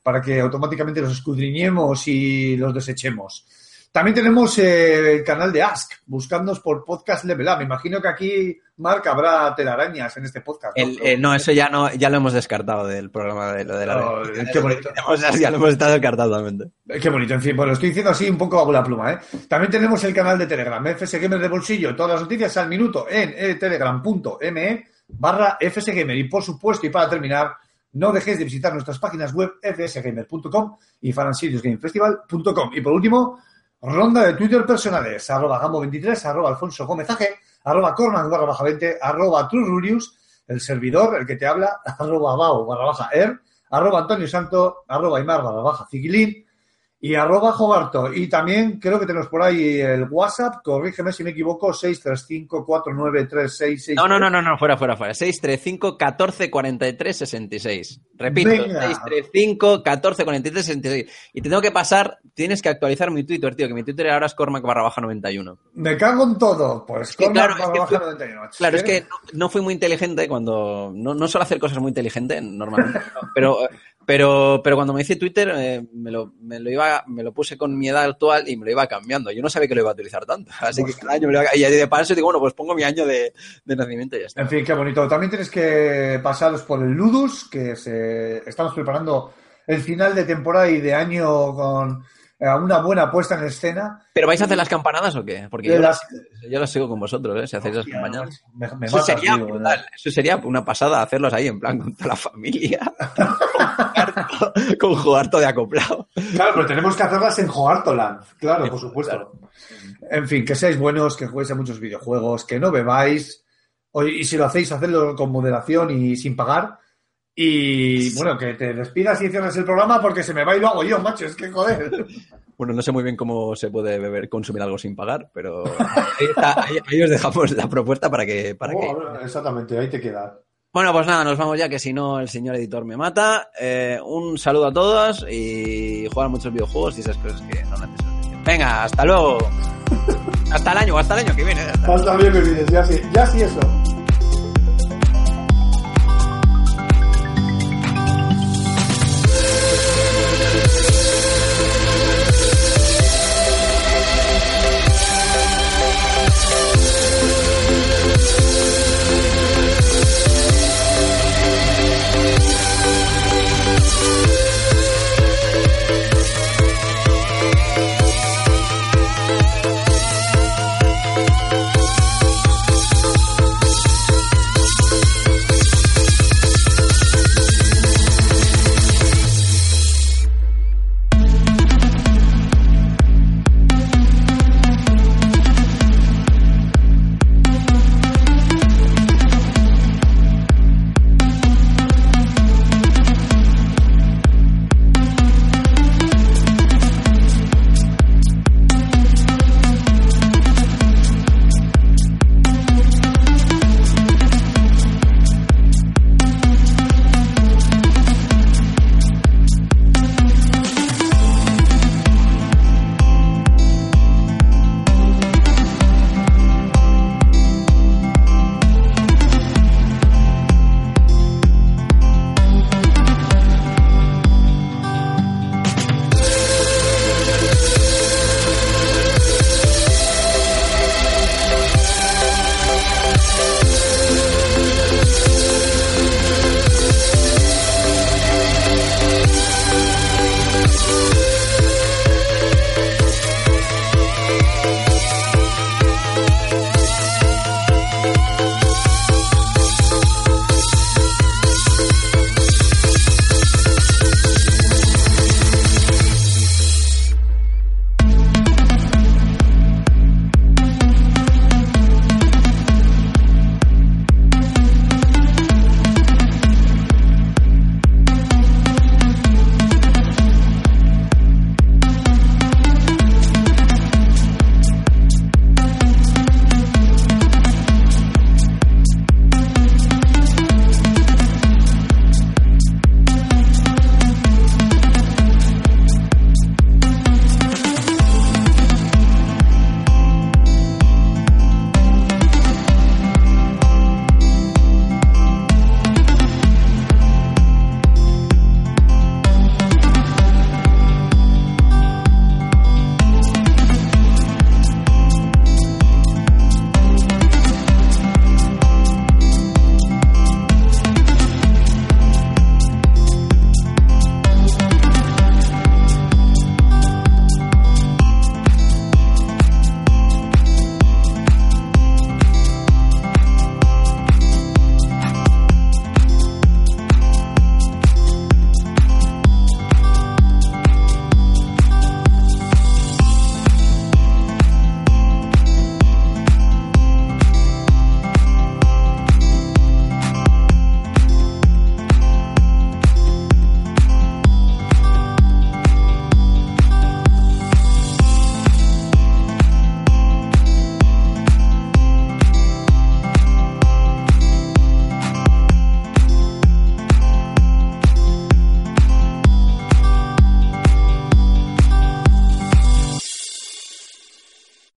para que automáticamente los escudriñemos y los desechemos. También tenemos eh, el canal de Ask, buscándonos por Podcast Level Up. Me imagino que aquí, Mark, habrá telarañas en este podcast. ¿no? El- eh, no, eso ya no, ya lo hemos descartado del programa de lo de la Oh, qué bonito. O sea, ya lo hemos estado descartado totalmente. Eh, Qué bonito, en fin, bueno, estoy diciendo así un poco a bola pluma, ¿eh? También tenemos el canal de Telegram, FS Gamer de bolsillo, todas las noticias al minuto en telegram.me barra FS Gamer. Y por supuesto, y para terminar, no dejéis de visitar nuestras páginas web fsgamer.com y fanansiriusgamefestival.com. Y por último, ronda de Twitter personales, arroba gamo23, arroba alfonso gómez Aje, arroba cormac barra baja 20, arroba trururius, el servidor, el que te habla, arroba bao barra baja er, arroba Antonio Santo, arroba Aymar barra baja Ciquilín y arroba Jogarto. Y también creo que tenemos por ahí el WhatsApp, corrígeme si me equivoco, 635493666. No, no, no, no, no, fuera, fuera, fuera. 635 14 43 66. Repito, Venga. 635 14 43 66. Y te tengo que pasar, tienes que actualizar mi Twitter, tío, que mi Twitter ahora es cormac barra baja 91. Me cago en todo. Pues que, Cormac claro, es barra que baja fue- 91. Claro, es que no, no fui muy inteligente cuando. No, no suelo hacer cosas muy inteligentes normalmente, pero, pero, pero cuando me hice Twitter eh, me, lo, me, lo iba, me lo puse con mi edad actual y me lo iba cambiando. Yo no sabía que lo iba a utilizar tanto. Así que cada año me lo iba, y de paso digo, bueno, pues pongo mi año de, de nacimiento y ya está. En fin, qué bonito. También tienes que pasaros por el Ludus, que se... estamos preparando el final de temporada y de año con una buena puesta en escena. ¿Pero vais a hacer las campanadas o qué? Porque yo, las- las, yo las sigo con vosotros, ¿eh? Si hacéis las campañas. Me, me Eso sería tío, brutal. Eso sería una pasada hacerlos ahí en plan con toda la familia. con jugar todo de acoplado. Claro, pero tenemos que hacerlas en Jogartoland. Claro, por supuesto. En fin, que seáis buenos, que juguéis a muchos videojuegos, que no bebáis. Y si lo hacéis, hacedlo con moderación y sin pagar. Y bueno, que te despidas y cierres el programa porque se me va y lo hago yo, macho. Es que joder. Bueno, no sé muy bien cómo se puede beber, consumir algo sin pagar, pero ahí, está, ahí- ahí os dejamos la propuesta para que, para que. Oh, exactamente, ahí te queda. Bueno, pues nada, nos vamos ya, que si no el señor editor me mata. Eh, un saludo a todos y jugar muchos videojuegos y esas cosas que no necesito. Venga, hasta luego. hasta el año, hasta el año que viene. Hasta bien que vienes, ya sí, ya sí eso.